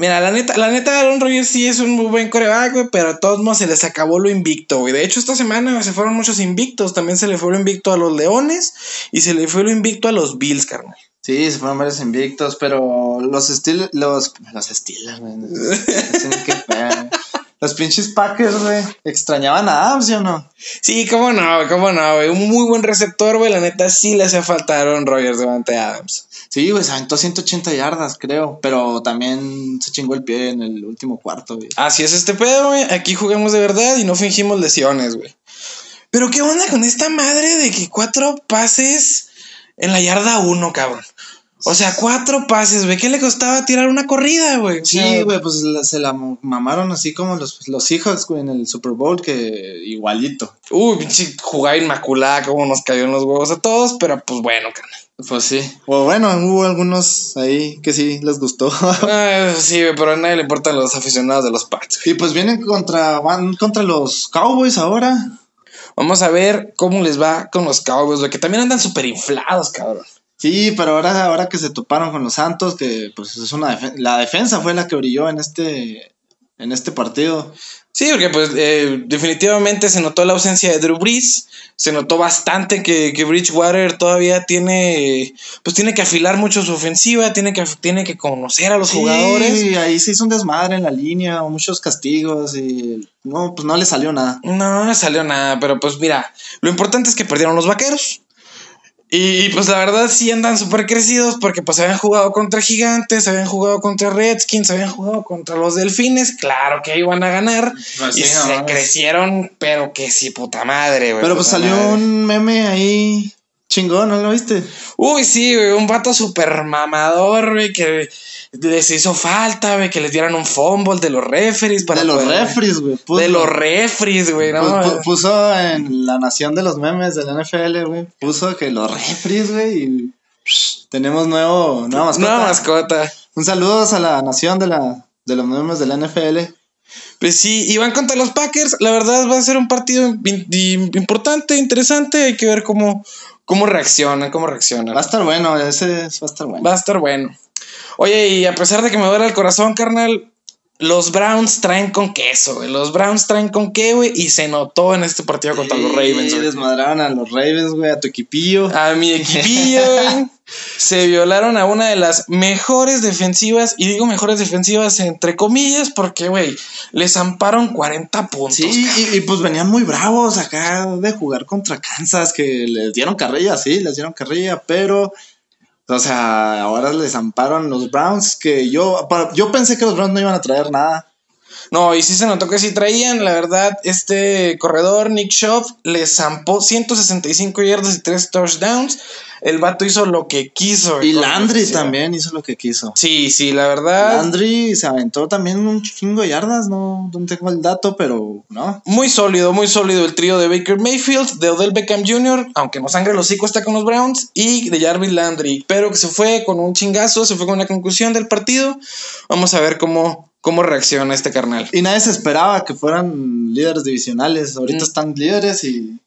Mira, la neta, la neta, Aaron Rodgers sí es un muy buen coreback, güey, pero a todos modos se les acabó lo invicto, güey. De hecho, esta semana se fueron muchos invictos. También se le fue lo invicto a los Leones y se le fue lo invicto a los Bills, carnal. Sí, se fueron varios invictos, pero los Steelers, los, los Steelers, güey. Los pinches Packers, güey. ¿Extrañaban a Adams, ¿sí o no? Sí, cómo no, güey, cómo no, güey. Un muy buen receptor, güey. La neta sí le hace falta a Aaron Rodgers delante de Adams. Sí, güey, se aventó 180 yardas, creo. Pero también se chingó el pie en el último cuarto, güey. Así es este pedo, güey. Aquí jugamos de verdad y no fingimos lesiones, güey. Pero qué onda con esta madre de que cuatro pases en la yarda uno, cabrón. O sea, cuatro pases, güey. ¿Qué le costaba tirar una corrida, güey? Sí, güey, pues la- se la mamaron así como los, los Seahawks, güey, en el Super Bowl, que igualito. Uy, pinche jugada inmaculada, como nos cayó en los huevos a todos, pero pues bueno, carnal. Pues sí. O bueno, hubo algunos ahí que sí les gustó. Ah, sí, güey, pero a nadie le importan los aficionados de los Pats. y pues vienen contra, van contra los Cowboys ahora. Vamos a ver cómo les va con los Cowboys, güey, que también andan súper inflados, cabrón. Sí, pero ahora, ahora que se toparon con los Santos, que pues es una la defensa fue la que brilló en este, en este partido. Sí, porque pues eh, definitivamente se notó la ausencia de Drew Brees, se notó bastante que, que Bridgewater todavía tiene, pues tiene que afilar mucho su ofensiva, tiene que, tiene que conocer a los Sí, jugadores. ahí se hizo un desmadre en la línea, muchos castigos y no, pues no le salió nada. No, no le salió nada, pero pues mira, lo importante es que perdieron los vaqueros. Y pues la verdad sí andan súper crecidos porque pues habían jugado contra gigantes, habían jugado contra Redskins, habían jugado contra los delfines, claro que iban a ganar. Pues y sí, se crecieron, pero que sí, puta madre, güey. Pero pues salió madre. un meme ahí chingón, ¿no lo viste? Uy, sí, güey, un vato súper mamador, güey, que les hizo falta, güey, que les dieran un fumble de los referees para de los poder- refries, güey. puso- De los refries, güey, no. pu- pu- puso en la nación de los memes del NFL, güey. Puso que los refries, güey. Y psh, tenemos nuevo, nueva mascota. Nueva mascota. Un saludo a la nación de, la, de los memes del NFL. Pues sí, y van contra los Packers. La verdad va a ser un partido importante, interesante. Hay que ver cómo, cómo reaccionan, cómo reaccionan. Va a estar bueno, ese va a estar bueno. Va a estar bueno. Oye, y a pesar de que me duele el corazón, carnal, los Browns traen con queso, güey. Los Browns traen con qué, güey. Y se notó en este partido contra los Ravens, güey. desmadraron a los Ravens, güey, a tu equipillo. A mi equipillo, güey. Se violaron a una de las mejores defensivas. Y digo mejores defensivas entre comillas porque, güey, les amparon 40 puntos. Sí, y, y, pues venían muy bravos acá de jugar contra Kansas, que les dieron carrilla, sí, les dieron carrilla, pero, o sea, ahora les amparon los Browns, que yo, yo pensé que los Browns no iban a traer nada. No, y sí se notó que sí traían. La verdad, este corredor, Nick Schaff, le zampó 165 yardas y 3 touchdowns. El vato hizo lo que quiso. Y la Landry también hizo lo que quiso. Sí, sí, la verdad. Landry se aventó también un chingo de yardas, no, no tengo el dato, pero no. Muy sólido, muy sólido el trío de Baker Mayfield, de Odell Beckham Jr., aunque no sangre el hocico está con los Browns, y de Jarvis Landry, pero que se fue con un chingazo, se fue con una conclusión del partido. Vamos a ver cómo, cómo reacciona este carnal. Y nadie se esperaba que fueran líderes divisionales. Ahorita Mm. están líderes y,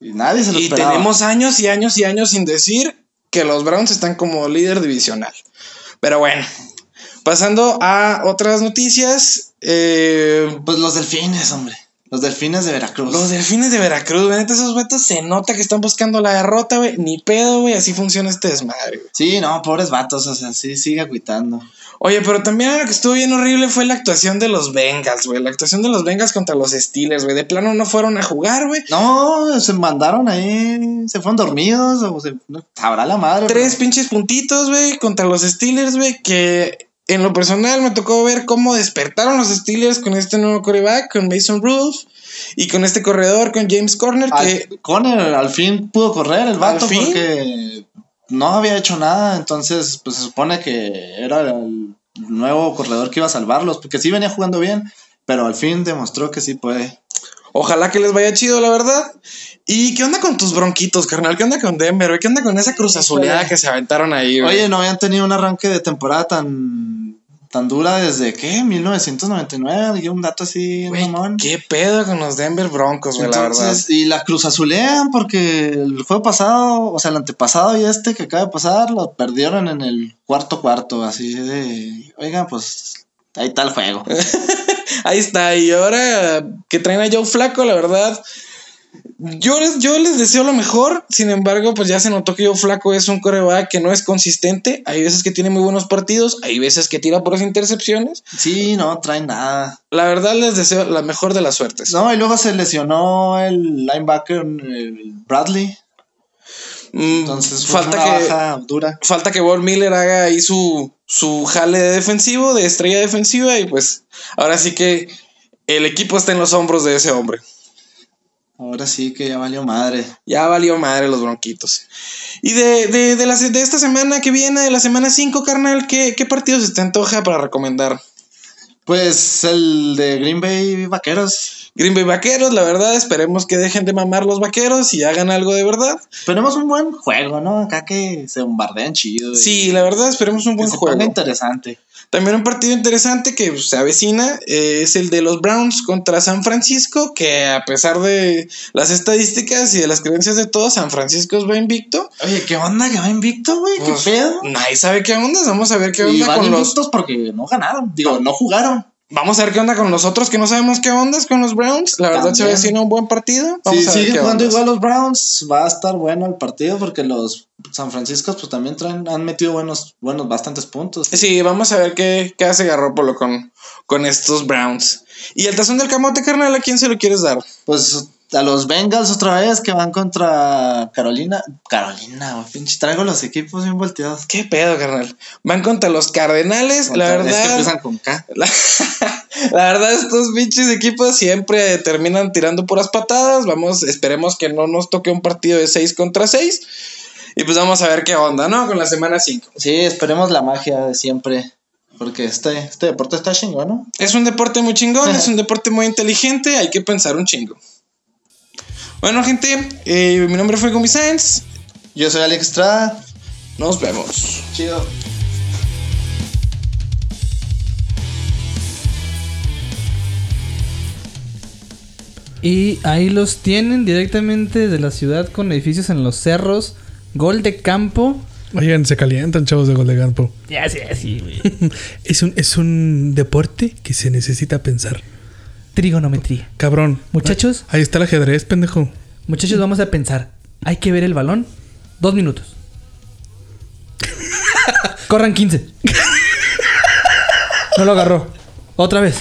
y nadie se lo Y esperaba. tenemos años y años y años sin decir que los Browns están como líder divisional. Pero bueno, pasando a otras noticias. eh, Pues los delfines, hombre. Los delfines de Veracruz. los delfines de Veracruz, güey, neta, esos vatos se nota que están buscando la derrota, güey. Ni pedo, güey, así funciona este desmadre, güey. Sí, no, pobres vatos, o sea, sí, sigue agüitando. Oye, pero también lo que estuvo bien horrible fue la actuación de los Bengals, güey. La actuación de los Bengals contra los Steelers, güey. De plano no fueron a jugar, güey. No, se mandaron ahí, se fueron dormidos, o se, sabrá la madre. Tres pero- pinches puntitos, güey, contra los Steelers, güey, que en lo personal me tocó ver cómo despertaron los Steelers con este nuevo coreback, con Mason Rudolph, y con este corredor, con James Corner, que... Conner al fin pudo correr el vato porque no había hecho nada, entonces pues se supone que era el nuevo corredor que iba a salvarlos, porque sí venía jugando bien, pero al fin demostró que sí puede. Ojalá que les vaya chido, la verdad. ¿Y qué onda con tus bronquitos, carnal? ¿Qué onda con Denver? ¿Qué onda con esa cruz azuleada que se aventaron ahí, güey? Oye, no habían tenido un arranque de temporada tan tan dura desde qué, 1999, y un dato así, Güey, mamón. ¿Qué pedo con los Denver Broncos, güey, la verdad? Y la cruz azulean porque el juego pasado, o sea, el antepasado y este que acaba de pasar, lo perdieron en el cuarto cuarto, así de, oigan, pues Ahí está el juego. Ahí está. Y ahora que traen a Joe Flaco, la verdad. Yo les, yo les deseo lo mejor. Sin embargo, pues ya se notó que Joe Flaco es un coreback que no es consistente. Hay veces que tiene muy buenos partidos. Hay veces que tira por las intercepciones. Sí, no trae nada. La verdad, les deseo la mejor de las suertes. No, y luego se lesionó el linebacker el Bradley. Mm, Entonces fue falta una que. baja dura. falta que Von Miller haga ahí su, su jale de defensivo, de estrella defensiva, y pues ahora sí que el equipo está en los hombros de ese hombre. Ahora sí que ya valió madre. Ya valió madre los bronquitos. Y de, de, de, la- de esta semana que viene, de la semana 5, carnal, ¿qué, ¿qué partidos se te antoja para recomendar? Pues el de Green Bay Vaqueros. Green Bay Vaqueros, la verdad, esperemos que dejen de mamar los vaqueros y hagan algo de verdad. Esperemos un buen juego, ¿no? Acá que se bombardean chido. y Sí, la verdad, esperemos un que buen se juego. interesante. También un partido interesante que pues, se avecina eh, es el de los Browns contra San Francisco, que a pesar de las estadísticas y de las creencias de todos, San Francisco va invicto. Oye, ¿qué onda que va invicto, güey? ¿Qué Pues, pedo? Nadie sabe qué onda, vamos a ver qué Y onda van con los... invictos porque no ganaron. Digo, no jugaron. Vamos a ver qué onda con los otros que no sabemos qué onda con los Browns. La verdad se avecina un buen partido. Vamos Si siguen jugando igual los Browns, va a estar bueno el partido porque los San Francisco pues también traen, han metido buenos, buenos, bastantes puntos. Sí, vamos a ver qué, qué hace Garrópolo con, con estos Browns. Y el tazón del camote, carnal, ¿a quién se lo quieres dar? Pues a los Bengals otra vez que van contra Carolina. Carolina, pinche, traigo los equipos bien volteados. ¿Qué pedo, carnal? Van contra los Cardenales, la Es que verdad. empiezan con K. La, la verdad, estos pinches equipos siempre terminan tirando puras patadas. Vamos, esperemos que no nos toque un partido de 6 contra 6. Y pues vamos a ver qué onda, ¿no? Con la semana 5. Sí, esperemos la magia de siempre. Porque este, este deporte está chingón, ¿no? Es un deporte muy chingón, es un deporte muy inteligente, hay que pensar un chingo. Bueno, gente, eh, mi nombre fue Gumi Sainz. Yo soy Alex Estrada. Nos vemos. Chido. Y ahí los tienen directamente de la ciudad con edificios en los cerros. Gol de campo. Oigan, se calientan, chavos de gol de campo. Ya, sí, así, güey. Es un, es un deporte que se necesita pensar. Trigonometría. Cabrón. Muchachos, Ahí está el ajedrez, pendejo. muchachos, vamos a pensar. Hay que ver el balón. Dos minutos. Corran 15. No lo agarró. Otra vez.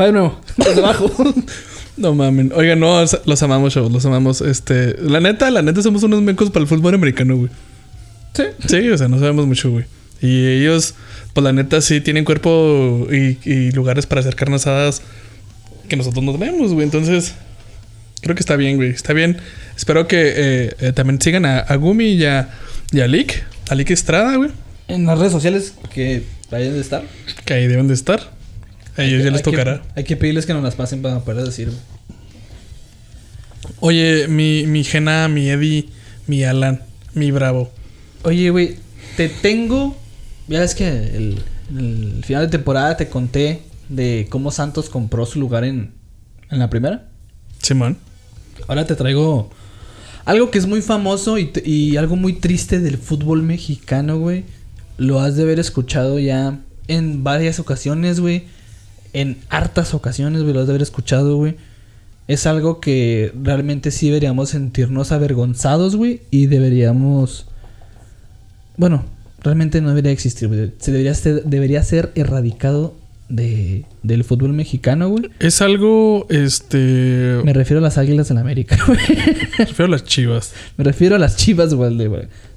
Va de nuevo. Desde abajo. No mamen. Oigan, no, os- los amamos, chavos, los amamos. Este, la neta, la neta somos unos mecos para el fútbol americano, güey. Sí. Sí, o sea, no sabemos mucho, güey. Y ellos, pues la neta, sí tienen cuerpo y, y lugares para hacer carnes asadas que nosotros no tenemos, güey. Entonces, creo que está bien, güey. Está bien. Espero que eh, eh, también sigan a, a Gumi y a, y a Lick. A Lick Estrada, güey. En las redes sociales que vayan de estar. Que ahí deben de estar. A ellos ya les que- tocará. hay que pedirles que nos las pasen para poder decir. güey. Oye, mi, mi Jena, mi Eddie, mi Alan, mi Bravo. Oye, güey, te tengo. Ya ves que el, el final de temporada te conté de cómo Santos compró su lugar en, en la primera. Simón. Ahora te traigo algo que es muy famoso y, y algo muy triste del fútbol mexicano, güey. Lo has de haber escuchado ya en varias ocasiones, güey. En hartas ocasiones, güey, lo has de haber escuchado, güey. Es algo que realmente sí deberíamos sentirnos avergonzados, güey. Y deberíamos... Bueno, realmente no debería existir, güey. Se debería ser, debería ser erradicado de, del fútbol mexicano, güey. Es algo, este... Me refiero a las águilas del América, güey. Me refiero a las chivas. Me refiero a las chivas, güey.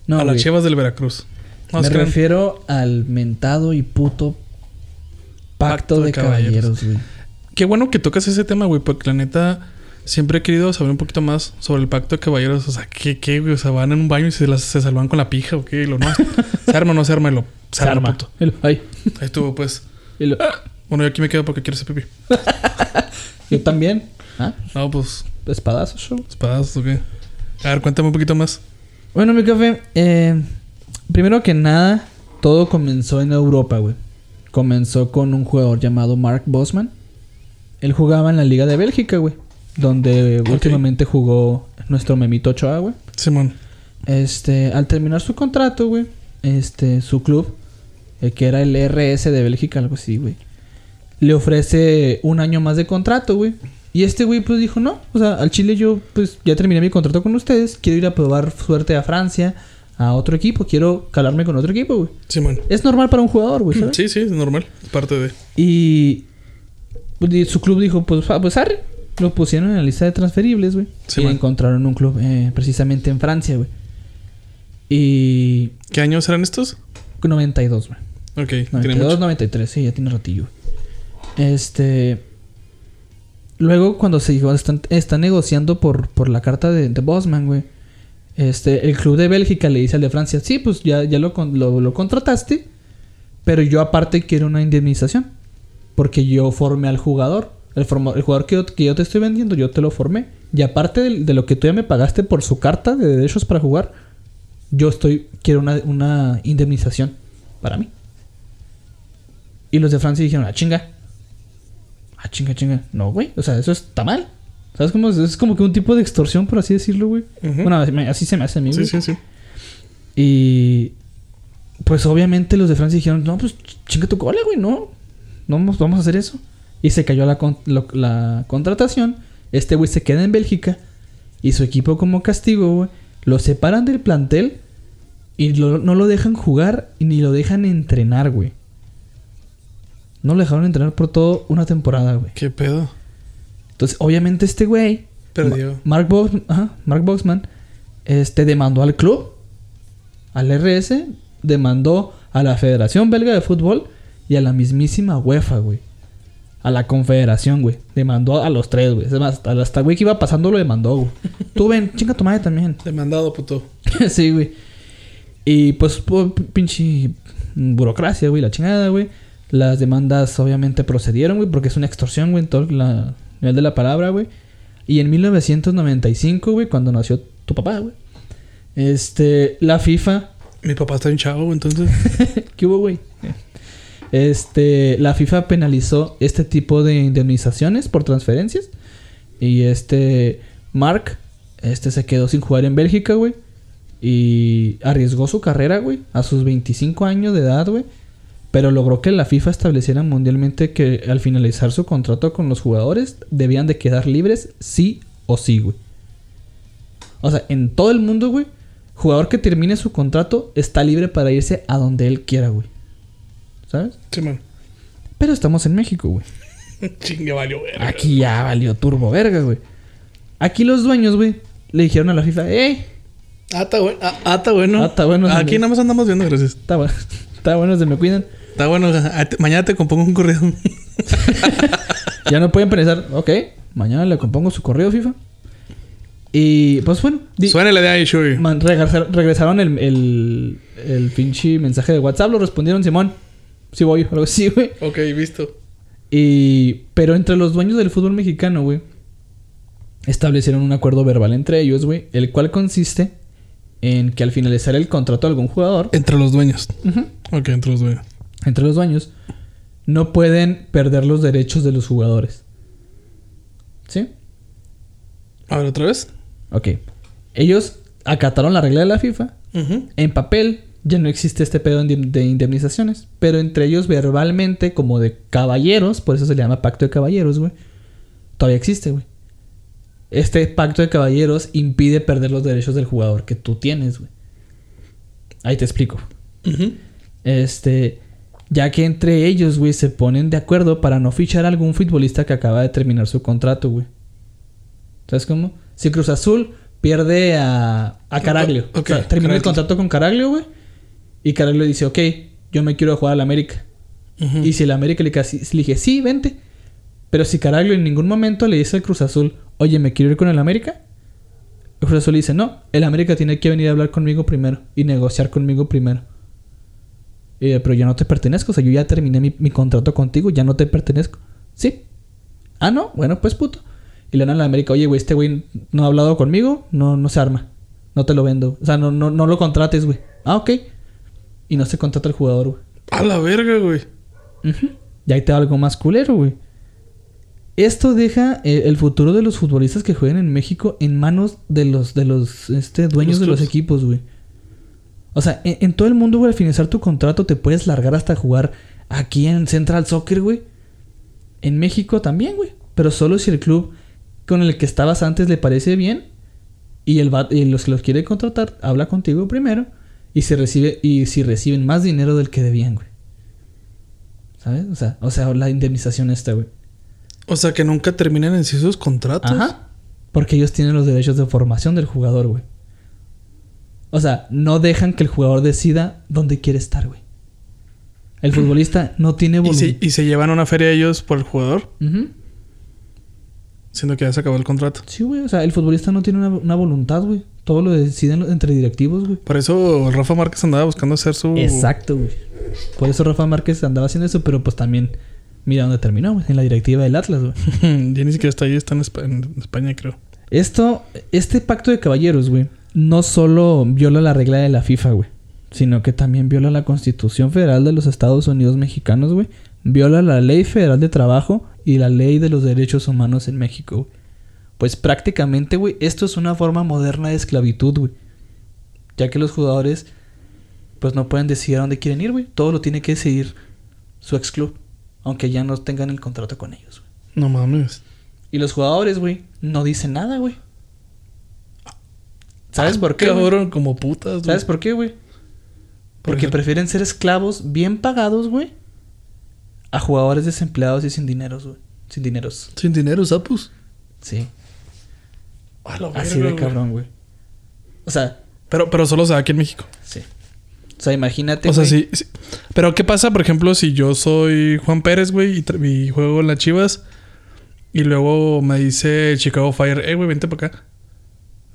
No, a las güey. chivas del Veracruz. No, Me refiero al mentado y puto pacto, de, caballeros, güey. Qué bueno que tocas ese tema, güey, porque la neta siempre he querido saber un poquito más sobre el pacto de caballeros. O sea, ¿qué, qué, güey? O sea, van en un baño y se, las, se salvan con la pija o qué. Lo no. ¿Se arma o no se arma? Lo, se, arma, puto. El- ay. Ahí estuvo, pues. Y lo- Bueno, yo aquí me quedo porque quiero hacer pipí. Yo también. ¿Ah? No, pues, Espadazo, show. espadas o qué. A ver, cuéntame un poquito más. Bueno, mi café. eh, primero que nada, todo comenzó en Europa, güey. Comenzó con un jugador llamado Mark Bosman. Él jugaba en la Liga de Bélgica, güey. Donde últimamente jugó nuestro memito Ochoa, güey. Simón. Este, al terminar su contrato, güey, este, su club, eh, que era el RS de Bélgica, algo así, güey, le ofrece un año más de contrato, güey. Y este güey pues dijo, no, o sea, al Chile yo pues ya terminé mi contrato con ustedes, quiero ir a probar suerte a Francia, a otro equipo, quiero calarme con otro equipo, güey. Simón. Es normal para un jugador, güey, ¿sabes? Sí, sí, es normal. Es parte de. Y, pues, y su club dijo, pues, ah, pues arre. Lo pusieron en la lista de transferibles, güey. Sí, y man. encontraron un club eh, precisamente en Francia, güey. Y... ¿Qué años eran estos? 92, güey. Ok, tiene 92, mucho. 93, sí, ya tiene ratillo. Este. Luego, cuando se cuando están, negociando por, por la carta de, de Bosman, güey. Este, el club de Bélgica le dice al de Francia: Sí, pues ya, ya lo, lo, lo contrataste. Pero yo, aparte, quiero una indemnización. Porque yo formé al jugador. El, forma- el jugador que yo, que yo te estoy vendiendo, yo te lo formé. Y aparte de, de lo que tú ya me pagaste por su carta de derechos para jugar, yo estoy quiero una, una indemnización para mí. Y los de Francia dijeron, ah, chinga. Ah, chinga, chinga. No, güey. O sea, eso está mal. ¿Sabes cómo? es? Es como que un tipo de extorsión, por así decirlo, güey. Bueno, así se me hace a mí, Sí, sí, sí. Y pues obviamente los de Francia dijeron, no, pues chinga tu cola, güey, no. No vamos, a hacer eso. Y se cayó la, con- lo- la contratación. Este güey se queda en Bélgica. Y su equipo como castigo, güey, lo separan del plantel. Y lo- no lo dejan jugar ni lo dejan entrenar, güey. No lo dejaron entrenar por toda una temporada, güey. ¿Qué pedo? Entonces, obviamente este güey, Perdió. Ma- Mark, ajá, Mark Boxman, este demandó al club, al RS, demandó a la Federación Belga de Fútbol y a la mismísima UEFA, güey. A la Confederación, güey. Demandó a los tres, güey. Es más, hasta güey que iba pasando lo demandó, güey. Tú ven, chinga tu madre también. Demandado, puto. sí, güey. Y pues, pinche burocracia, güey, la chingada, güey. Las demandas obviamente procedieron, güey, porque es una extorsión, güey, en todo la nivel de la palabra, güey. Y en 1995, güey, cuando nació tu papá, güey. Este, la FIFA Mi papá está bien chavo, entonces. ¿Qué hubo, güey? Este, la FIFA penalizó este tipo de indemnizaciones por transferencias. Y este, Mark, este se quedó sin jugar en Bélgica, güey. Y arriesgó su carrera, güey, a sus 25 años de edad, güey. Pero logró que la FIFA estableciera mundialmente que al finalizar su contrato con los jugadores debían de quedar libres sí o sí, güey. O sea, en todo el mundo, güey, jugador que termine su contrato está libre para irse a donde él quiera, güey. ¿Sabes? Simón. Pero estamos en México, güey. Chingue, valió verga. Aquí ya valió turbo verga, güey. Aquí los dueños, güey, le dijeron a la FIFA, ¡eh! Ah, está bueno. Ah, ah, está bueno. Ah, está bueno, Aquí nada más andamos viendo, gracias. Está bueno, está bueno, se me cuidan. Está bueno. ah, Mañana te compongo un correo. Ya no pueden pensar, ok, mañana le compongo su correo, FIFA. Y pues bueno, di- Suénale de ahí, Shui. regresaron el, el, el pinche mensaje de WhatsApp, lo respondieron Simón. Sí voy, algo así, güey. Ok, visto. Y, pero entre los dueños del fútbol mexicano, güey, establecieron un acuerdo verbal entre ellos, güey, el cual consiste en que al finalizar el contrato de algún jugador, Entre los dueños. Ok, entre los dueños. Entre los dueños, no pueden perder los derechos de los jugadores. ¿Sí? A ver, otra vez. Ok. Ellos acataron la regla de la FIFA. En papel ya no existe este pedo de de indemnizaciones. Pero entre ellos verbalmente, como de caballeros, por eso se le llama pacto de caballeros, güey. Todavía existe, güey. Este pacto de caballeros impide perder los derechos del jugador que tú tienes, güey. Ahí te explico. Este, ya que entre ellos, güey, se ponen de acuerdo para no fichar a algún futbolista que acaba de terminar su contrato, güey. ¿Sabes cómo? Si Cruz Azul pierde a, a Caraglio. Ok, o sea, terminó el contrato con Caraglio, güey. Y Caraglio dice, ok, yo me quiero jugar al América. Y si el América le, le dije, sí, vente. Pero si Caraglio en ningún momento le dice al Cruz Azul, oye, ¿me quiero ir con el América? El Cruz Azul le dice, no, el América tiene que venir a hablar conmigo primero y negociar conmigo primero. Y, pero yo no te pertenezco, o sea, yo ya terminé mi, mi contrato contigo, ya no te pertenezco. Sí. Ah, no, bueno, pues puto. Y le dan a la América, oye, güey, este güey no ha hablado conmigo, no, no se arma. No te lo vendo. O sea, no, no, no lo contrates, güey. Ah, ok. Y no se contrata el jugador, güey. A la verga, güey. Y ahí te da algo más culero, güey. Esto deja eh, el futuro de los futbolistas que juegan en México en manos de los, de los este, dueños Los de los equipos, güey. O sea, en, en todo el mundo, güey, al finalizar tu contrato te puedes largar hasta jugar aquí en Central Soccer, güey. En México también, güey. Pero solo si el club con el que estabas antes le parece bien y, el y los que los quiere contratar habla contigo primero y se recibe y si reciben más dinero del que debían, güey. ¿Sabes? O sea, o sea, la indemnización esta, güey. O sea, que nunca terminan en sí sus contratos. Ajá. Porque ellos tienen los derechos de formación del jugador, güey. O sea, no dejan que el jugador decida dónde quiere estar, güey. El futbolista no tiene Y voluntad. se, y se llevan una feria ellos por el jugador, siendo que ya se acabó el contrato. Sí, güey. O sea, el futbolista no tiene una, una voluntad, güey. Todo lo deciden entre directivos, güey. Por eso Rafa Márquez andaba buscando hacer su. Exacto, güey. Por eso Rafa Márquez andaba haciendo eso, pero pues también mira dónde terminó, güey. En la directiva del Atlas, güey. ya ni siquiera está ahí, está en España, creo. Esto, este pacto de caballeros, güey, no solo viola la regla de la FIFA, güey, sino que también viola la Constitución Federal de los Estados Unidos Mexicanos, güey. Viola la Ley Federal de Trabajo y la Ley de los Derechos Humanos en México, güey. Pues prácticamente, güey, esto es una forma moderna de esclavitud, güey. Ya que los jugadores, pues no pueden decidir a dónde quieren ir, güey. Todo lo tiene que decidir su ex club, aunque ya no tengan el contrato con ellos, güey. No mames. Y los jugadores, güey, no dicen nada, güey. ¿Sabes Ah, por qué? Cabrón, como putas. güey. ¿Sabes por qué, güey? Porque prefieren ser esclavos bien pagados, güey, a jugadores desempleados y sin dineros, güey. Sin dineros. Sin dinero, sapos. Sí. Así de cabrón, güey. O sea, Pero, pero solo se da aquí en México. sí. O sea, imagínate. O sea, sí, sí. Pero, ¿qué pasa, por ejemplo, si yo soy Juan Pérez, güey, y, y juego en las chivas? Y luego me dice Chicago Fire, eh, güey, vente para acá.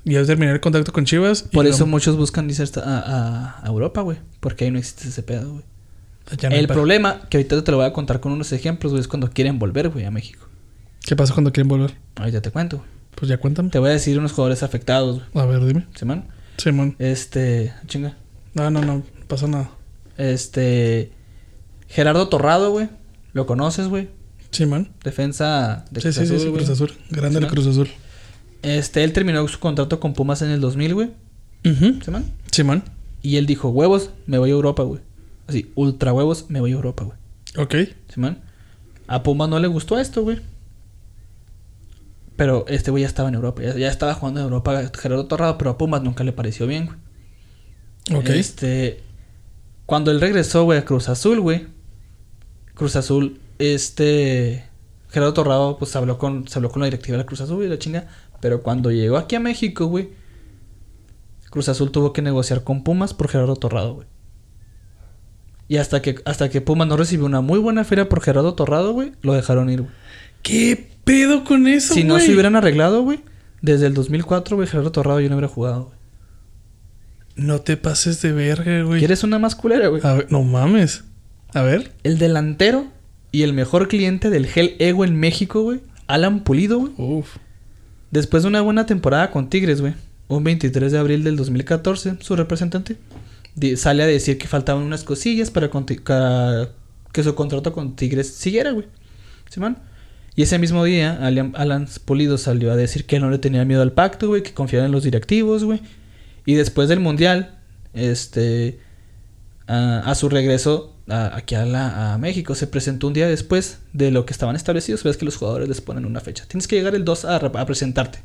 Y ya terminé el contacto con Chivas. Por eso muchos buscan irse a, a- Europa, güey. Porque ahí no existe ese pedo, güey. Hay El problema, que ahorita te lo voy a contar con unos ejemplos, güey, es cuando quieren volver, güey, a México. ¿Qué pasa cuando quieren volver? Ahorita te cuento, güey. Pues ya cuéntame. Te voy a decir unos jugadores afectados, güey. A ver, dime. Simón. Simón. Este, chinga. No, no, no. Pasa nada. Este, Gerardo Torrado, güey. ¿Lo conoces, güey? Simón. Defensa de Sí, Cruz sí, sí, Azul, sí, güey. Cruz Azul. Grande el. Cruz Azul. Este, él terminó su contrato con Pumas en el 2000, güey. Ujú. Simón. Simón. Y él dijo, huevos, me voy a Europa, güey. Así, ultra huevos, me voy a Europa, güey. Ok. Simón. A Pumas no le gustó esto, güey. Pero este güey ya estaba en Europa. Ya, ya estaba jugando en Europa Gerardo Torrado, pero a Pumas nunca le pareció bien, güey. Ok. Este. Cuando él regresó, güey, a Cruz Azul, güey. Cruz Azul, este. Gerardo Torrado, pues habló con, se habló con la directiva de la Cruz Azul y la chinga. Pero cuando llegó aquí a México, güey. Cruz Azul tuvo que negociar con Pumas por Gerardo Torrado, güey. Y hasta que, hasta que Pumas no recibió una muy buena feria por Gerardo Torrado, güey, lo dejaron ir, güey. ¿Qué pedo con eso, Si no güey? se hubieran arreglado, güey, desde el 2004, güey, Gerardo Torrado yo no hubiera jugado, güey. No te pases de verga, güey. ¿Quieres una más culera, güey? A ver, no mames. A ver. El delantero y el mejor cliente del Gel Ego en México, güey. Alan Pulido, güey. Uf. Después de una buena temporada con Tigres, güey. Un 23 de abril del 2014, su representante sale a decir que faltaban unas cosillas para que su contrato con Tigres siguiera, güey. ¿Simón? Y ese mismo día, Alan, Pulido salió a decir que no le tenía miedo al pacto, güey, que confiaba en los directivos, güey. Y después del Mundial, este, a su regreso a- aquí a, la- a México, se presentó un día después de lo que estaban establecidos. Ves que los jugadores les ponen una fecha. Tienes que llegar el 2 a, presentarte.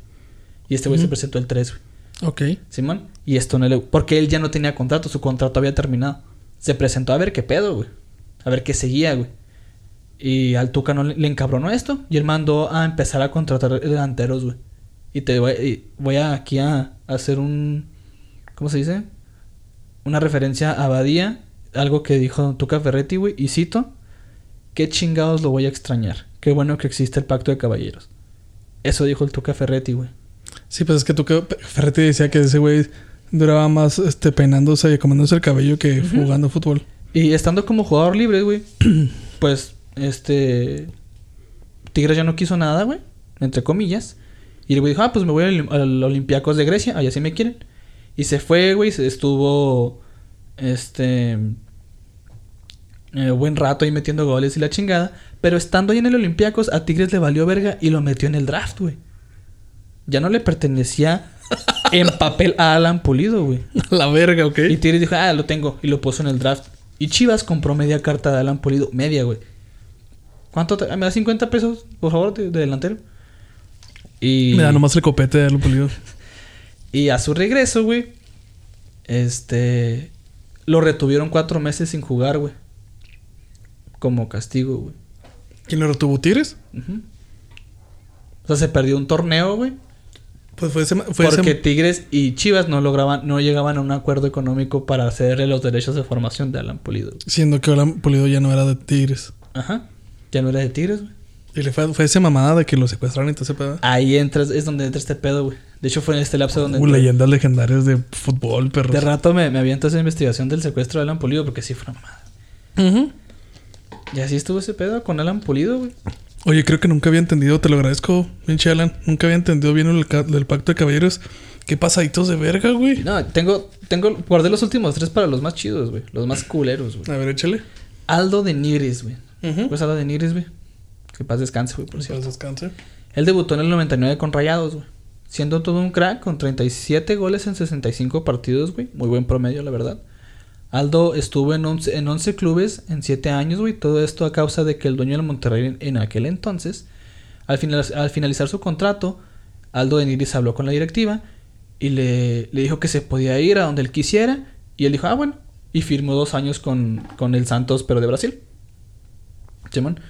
Y este güey se presentó el 3, güey. Ok. Simón. Y esto no le... Porque él ya no tenía contrato, su contrato había terminado. Se presentó a ver qué pedo, güey. A ver qué seguía, güey. Y al Tuca no le, le encabronó esto. Y él mandó a empezar a contratar delanteros, güey. Y te voy, y voy a, aquí a, a hacer un... ¿Cómo se dice? Una referencia a Badía. Algo que dijo Tuca Ferretti, güey. Y cito. ¿Qué chingados lo voy a extrañar? Qué bueno que existe el pacto de caballeros. Eso dijo el Tuca Ferretti, güey. Sí, pues es que que Ferretti decía que ese güey duraba más este peinándose y comiéndose el cabello que jugando fútbol. Y estando como jugador libre, güey, pues, este... Tigres ya no quiso nada, güey, entre comillas. Y el güey dijo, ah, pues me voy al, al Olympiacos de Grecia, allá sí me quieren. Y se fue, güey, se estuvo, este... eh, buen rato ahí metiendo goles y la chingada. Pero estando ahí en el Olympiacos, a Tigres le valió verga y lo metió en el draft, güey. Ya no le pertenecía en papel a Alan Pulido, güey. La verga, ok. Y Tigres dijo, ah, lo tengo. Y lo puso en el draft. Y Chivas compró media carta de Alan Pulido. Media, güey. ¿Cuánto te- me da 50 pesos, por favor, de, de delantero? Y, Me da nomás el copete de lo pulido. y a su regreso, güey, este, lo retuvieron cuatro meses sin jugar, güey. Como castigo, güey. ¿Quién lo retuvo? ¿Tigres? Ujú. O sea, se perdió un torneo, güey. Pues fue ese... Fue ese- Porque Tigres y Chivas no lograban, no llegaban a un acuerdo económico para cederle los derechos de formación de Alan Pulido. Siendo que Alan Pulido ya no era de Tigres. Ajá. Ya no era de Tigres, güey. Y le fue, fue esa mamada de que lo secuestraron y todo ese pedo. Ahí entras, es donde entra este pedo, güey. De hecho, fue en este lapso donde. Uh, entré. leyendas legendarias de fútbol, perros. De rato me, me aviento esa investigación del secuestro de Alan Pulido porque sí fue una mamada. Ujú. Y así estuvo ese pedo con Alan Pulido, güey. Oye, creo que nunca había entendido, te lo agradezco, pinche Alan. Nunca había entendido bien el, el pacto de caballeros. Qué pasaditos de verga, güey. No, tengo, tengo, guardé los últimos tres para los más chidos, güey. Los más culeros, güey. A ver, échale. Aldo de Nigris, güey. Ujú. Pues Aldo de Nigris, güey. Que paz descanse, güey, por cierto. descanse. Él debutó en el 99 con Rayados, güey. Siendo todo un crack con 37 goles en 65 partidos, güey. Muy buen promedio, la verdad. Aldo estuvo en 11, en 11 clubes en 7 años, güey. Todo esto a causa de que el dueño del Monterrey en, en aquel entonces, al, final- al finalizar su contrato, Aldo de Nigris habló con la directiva y le, le dijo que se podía ir a donde él quisiera. Y él dijo, ah, bueno. Y firmó dos años con, con el Santos, pero de Brasil. Simón. Y,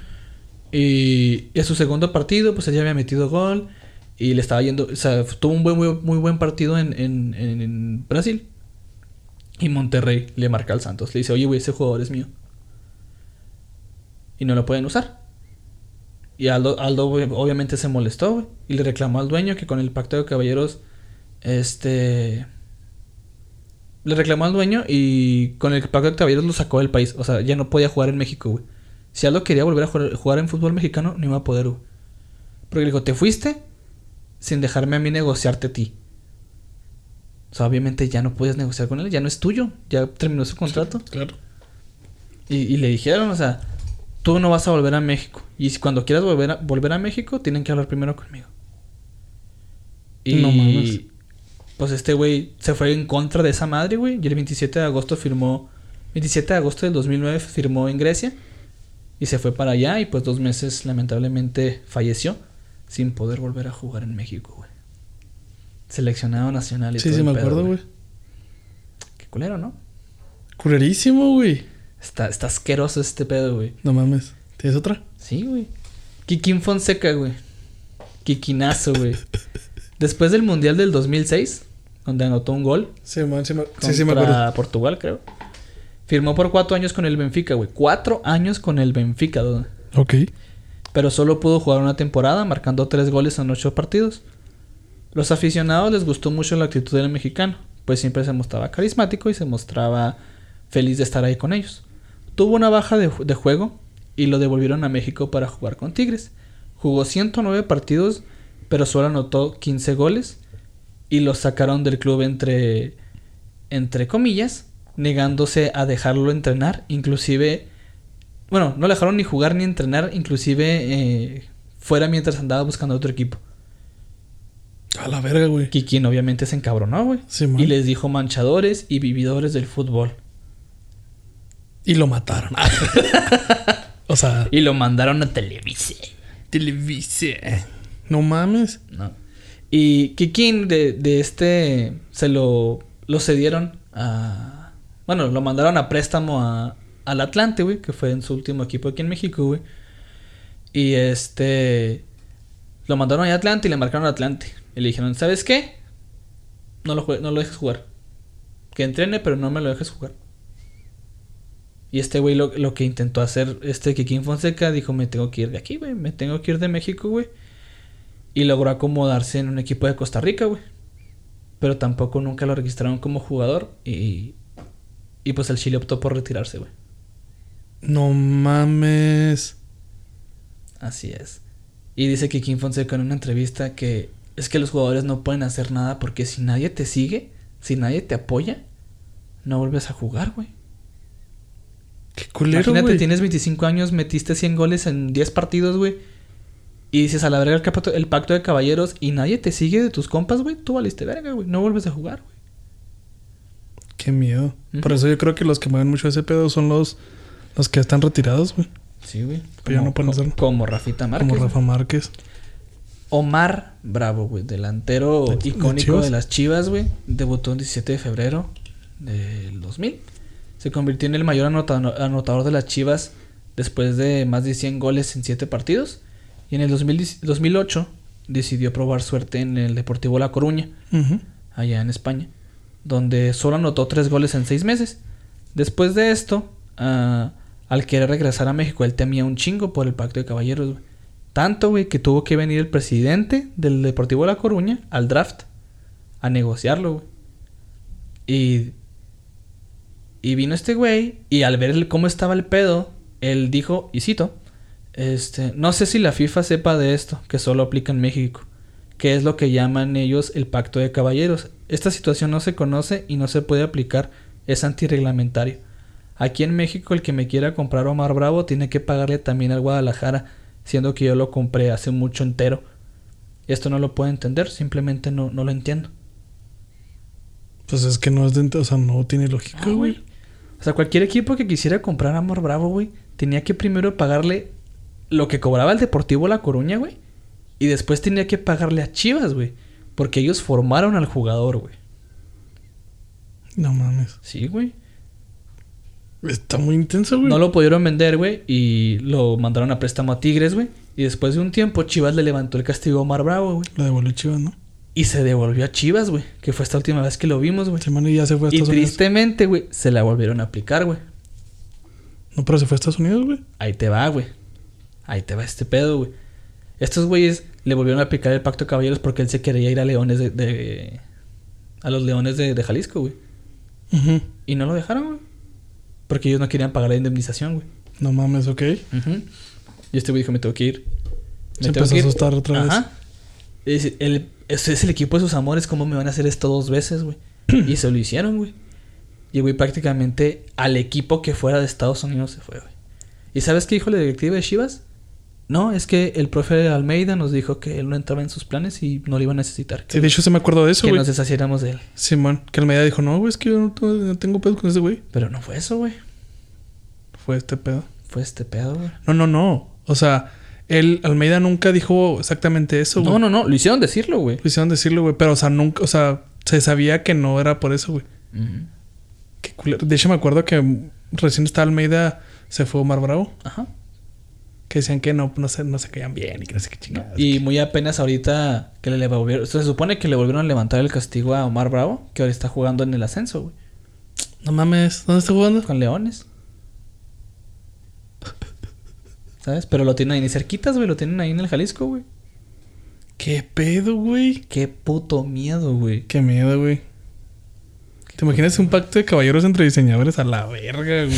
y a su segundo partido, pues él ya había metido gol. Y le estaba yendo. O sea, tuvo un buen, muy, buen partido en, en- en- en Brasil. Y Monterrey le marca al Santos. Le dice, oye, güey, ese jugador es mío. Y no lo pueden usar. Y Aldo, Aldo obviamente se molestó. Y le reclamó al dueño que con el pacto de caballeros. Este. Le reclamó al dueño y con el pacto de caballeros lo sacó del país. O sea, ya no podía jugar en México, güey. Si Aldo quería volver a jugar, jugar en fútbol mexicano, no iba a poder, güey. Porque le dijo, te fuiste sin dejarme a mí negociarte a ti. O sea, obviamente ya no puedes negociar con él, ya no es tuyo, ya terminó su contrato. Claro. Y, y le dijeron, o sea, tú no vas a volver a México. Y si cuando quieras volver a, volver a México, tienen que hablar primero conmigo. Y No mames. pues este güey se fue en contra de esa madre, güey. Y el 27 de agosto firmó, 27 de agosto del 2009 firmó en Grecia. Y se fue para allá y pues dos meses lamentablemente falleció sin poder volver a jugar en México, güey. Seleccionado nacional y Sí, todo sí, el me pedo, acuerdo, güey. Qué culero, ¿no? Culerísimo, güey. Está, está asqueroso este pedo, güey. No mames. ¿Tienes otra? Sí, güey. Kikín Fonseca, güey. Kikinazo, güey. Después del Mundial del 2006, donde anotó un gol Sí, man, sí, me, sí, sí, me acuerdo. Portugal, creo. Firmó por cuatro años con el Benfica, güey. Cuatro años con el Benfica, dude. Ok. Pero solo pudo jugar una temporada, marcando tres goles en ocho partidos. Los aficionados les gustó mucho la actitud del mexicano, pues siempre se mostraba carismático y se mostraba feliz de estar ahí con ellos. Tuvo una baja de, de juego y lo devolvieron a México para jugar con Tigres. Jugó 109 partidos, pero solo anotó 15 goles y lo sacaron del club entre, entre comillas, negándose a dejarlo entrenar, inclusive bueno, no le dejaron ni jugar ni entrenar, inclusive eh, fuera mientras andaba buscando otro equipo. A la verga, güey. Kikín obviamente se encabronó, güey. Sí, y les dijo manchadores y vividores del fútbol. Y lo mataron. o sea, Y lo mandaron a Televisa. Televisa. No mames. ¿no? Y Kikín de, de este se lo, lo cedieron a... Bueno, lo mandaron a préstamo a, al Atlante, güey, que fue en su último equipo aquí en México, güey. Y este... Lo mandaron a Atlante y le marcaron a Atlante. Y le dijeron, ¿sabes qué? No lo, no lo dejes jugar. Que entrene, pero no me lo dejes jugar. Y este güey lo, lo que intentó hacer, este Kikín Fonseca, dijo, me tengo que ir de aquí, güey. Me tengo que ir de México, güey. Y logró acomodarse en un equipo de Costa Rica, güey. Pero tampoco nunca lo registraron como jugador. Y, y pues el Chile optó por retirarse, güey. No mames. Así es. Y dice que Fonseca en una entrevista que es que los jugadores no pueden hacer nada porque si nadie te sigue, si nadie te apoya, no vuelves a jugar, güey. Qué culero, Imagínate, güey. tienes 25 años, metiste 100 goles en 10 partidos, güey. Y dices a la verga el, pacto de caballeros y nadie te sigue de tus compas, güey. Tú valiste verga, güey. No vuelves a jugar, güey. Qué miedo. Por eso yo creo que los que mueven mucho ese pedo son los, los que están retirados, güey. Sí, güey. Pero ya no pueden hacerlo. Como Rafita Márquez. como. Rafa Márquez. Omar Bravo, güey, delantero ¿De- de icónico de las Chivas, güey. Debutó el 17 de febrero del 2000. Se convirtió en el mayor anota- anotador de las Chivas después de más de 100 goles en 7 partidos. Y en el 2010 2008 decidió probar suerte en el Deportivo La Coruña, allá en España, donde solo anotó 3 goles en 6 meses. Después de esto, ah, al querer regresar a México, él temía un chingo por el pacto de caballeros. Tanto, güey, que tuvo que venir el presidente del Deportivo La Coruña al draft a negociarlo. Y, y vino este güey y al ver cómo estaba el pedo, él dijo, y cito, este, no sé si la FIFA sepa de esto, que solo aplica en México, que es lo que llaman ellos el pacto de caballeros. Esta situación no se conoce y no se puede aplicar, es antirreglamentario. Aquí en México el que me quiera comprar Omar Bravo tiene que pagarle también al Guadalajara, siendo que yo lo compré hace mucho entero. Esto no lo puedo entender, simplemente no, no lo entiendo. Pues es que no es de... O sea, no tiene lógica, Ah, güey. O sea, cualquier equipo que quisiera comprar a Amor Bravo, güey, tenía que primero pagarle lo que cobraba el Deportivo La Coruña, güey. Y después tenía que pagarle a Chivas, güey. Porque ellos formaron al jugador, güey. No mames. Sí, güey. Está muy intenso, güey. No lo pudieron vender, güey. Y lo mandaron a préstamo a Tigres, güey. Y después de un tiempo, Chivas le levantó el castigo a Omar Bravo, güey. Lo devolvió Chivas, ¿no? Y se devolvió a Chivas, güey. Que fue esta última vez que lo vimos, güey. Semana y ya se fue a Y Estados Unidos. tristemente, güey, se la volvieron a aplicar, güey. No, pero se fue a Estados Unidos, güey. Ahí te va, güey. Ahí te va este pedo, güey. Estos güeyes le volvieron a aplicar el pacto de caballeros porque él se quería ir a Leones de... de- a los Leones de, de Jalisco, güey. Y no lo dejaron, güey. Porque ellos no querían pagar la indemnización, güey. No mames, ok. Ujú. Y este güey dijo, me tengo que ir. Me Se tengo empezó que a ir". asustar otra vez. Ajá. Es, el, ese es el equipo de sus amores. ¿Cómo me van a hacer esto dos veces, güey? y se lo hicieron, güey. Y, güey, prácticamente al equipo que fuera de Estados Unidos se fue, güey. ¿Y sabes qué dijo la directiva de Chivas? No, es que el profe Almeida nos dijo que él no entraba en sus planes y no lo iba a necesitar. Sí, de hecho se me acuerdo de eso, que güey. nos deshaciéramos de él. Simón, que Almeida dijo, no, güey, es que yo no, tengo- no tengo pedo con ese güey. Pero no fue eso, güey. Fue este pedo. Fue este pedo, güey. No, no, no. O sea, él, Almeida nunca dijo exactamente eso, güey. No, no, no. Lo hicieron decirlo, güey. Lo hicieron decirlo, güey. Pero, o sea, nunca, o sea, se sabía que no era por eso, güey. Qué culero. De hecho, me acuerdo que recién estaba Almeida, se fue Omar Bravo. Ajá. Que decían que no, no se, no se caían bien y que no sé qué chingadas. Y muy apenas ahorita que le volvieron... Se supone que le volvieron a levantar el castigo a Omar Bravo, que ahora está jugando en el ascenso, güey. No mames, ¿dónde está jugando? Con Leones. ¿Sabes? Pero lo tienen ahí ni cerquitas, güey. Lo tienen ahí en el Jalisco, güey. ¿Qué pedo, güey? Qué puto miedo, güey. Qué miedo, güey. ¿Te imaginas un pacto de caballeros entre diseñadores a la verga, güey?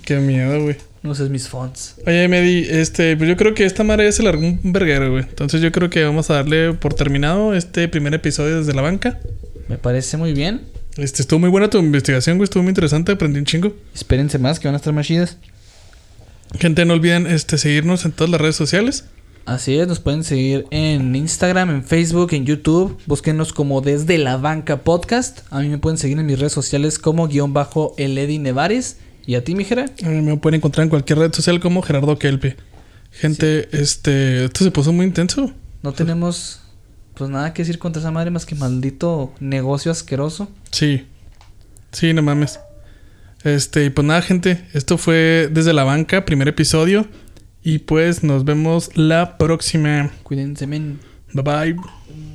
Qué miedo, güey. No sé mis fonts. Oye, Medi, este, pues yo creo que esta madre ya se largó un verguero, güey. Entonces yo creo que vamos a darle por terminado este primer episodio desde la banca. Me parece muy bien. Este, estuvo muy buena tu investigación, güey. Estuvo muy interesante, aprendí un chingo. Espérense más, que van a estar más chidas. Gente, no olviden este, seguirnos en todas las redes sociales. Así es, nos pueden seguir en Instagram, en Facebook, en YouTube. Búsquenos como Desde la Banca Podcast. A mí me pueden seguir en mis redes sociales como guion bajo el Eddie Nevares. ¿Y a ti, mi Jera? Me pueden encontrar en cualquier red social como Gerardo Kelpe. Gente, este, esto se puso muy intenso. No tenemos pues nada que decir contra esa madre más que maldito negocio asqueroso. Sí. Sí, no mames. Este, y pues nada, gente. Esto fue desde la banca, primer episodio. Y pues nos vemos la próxima. Cuídense, men. Bye bye.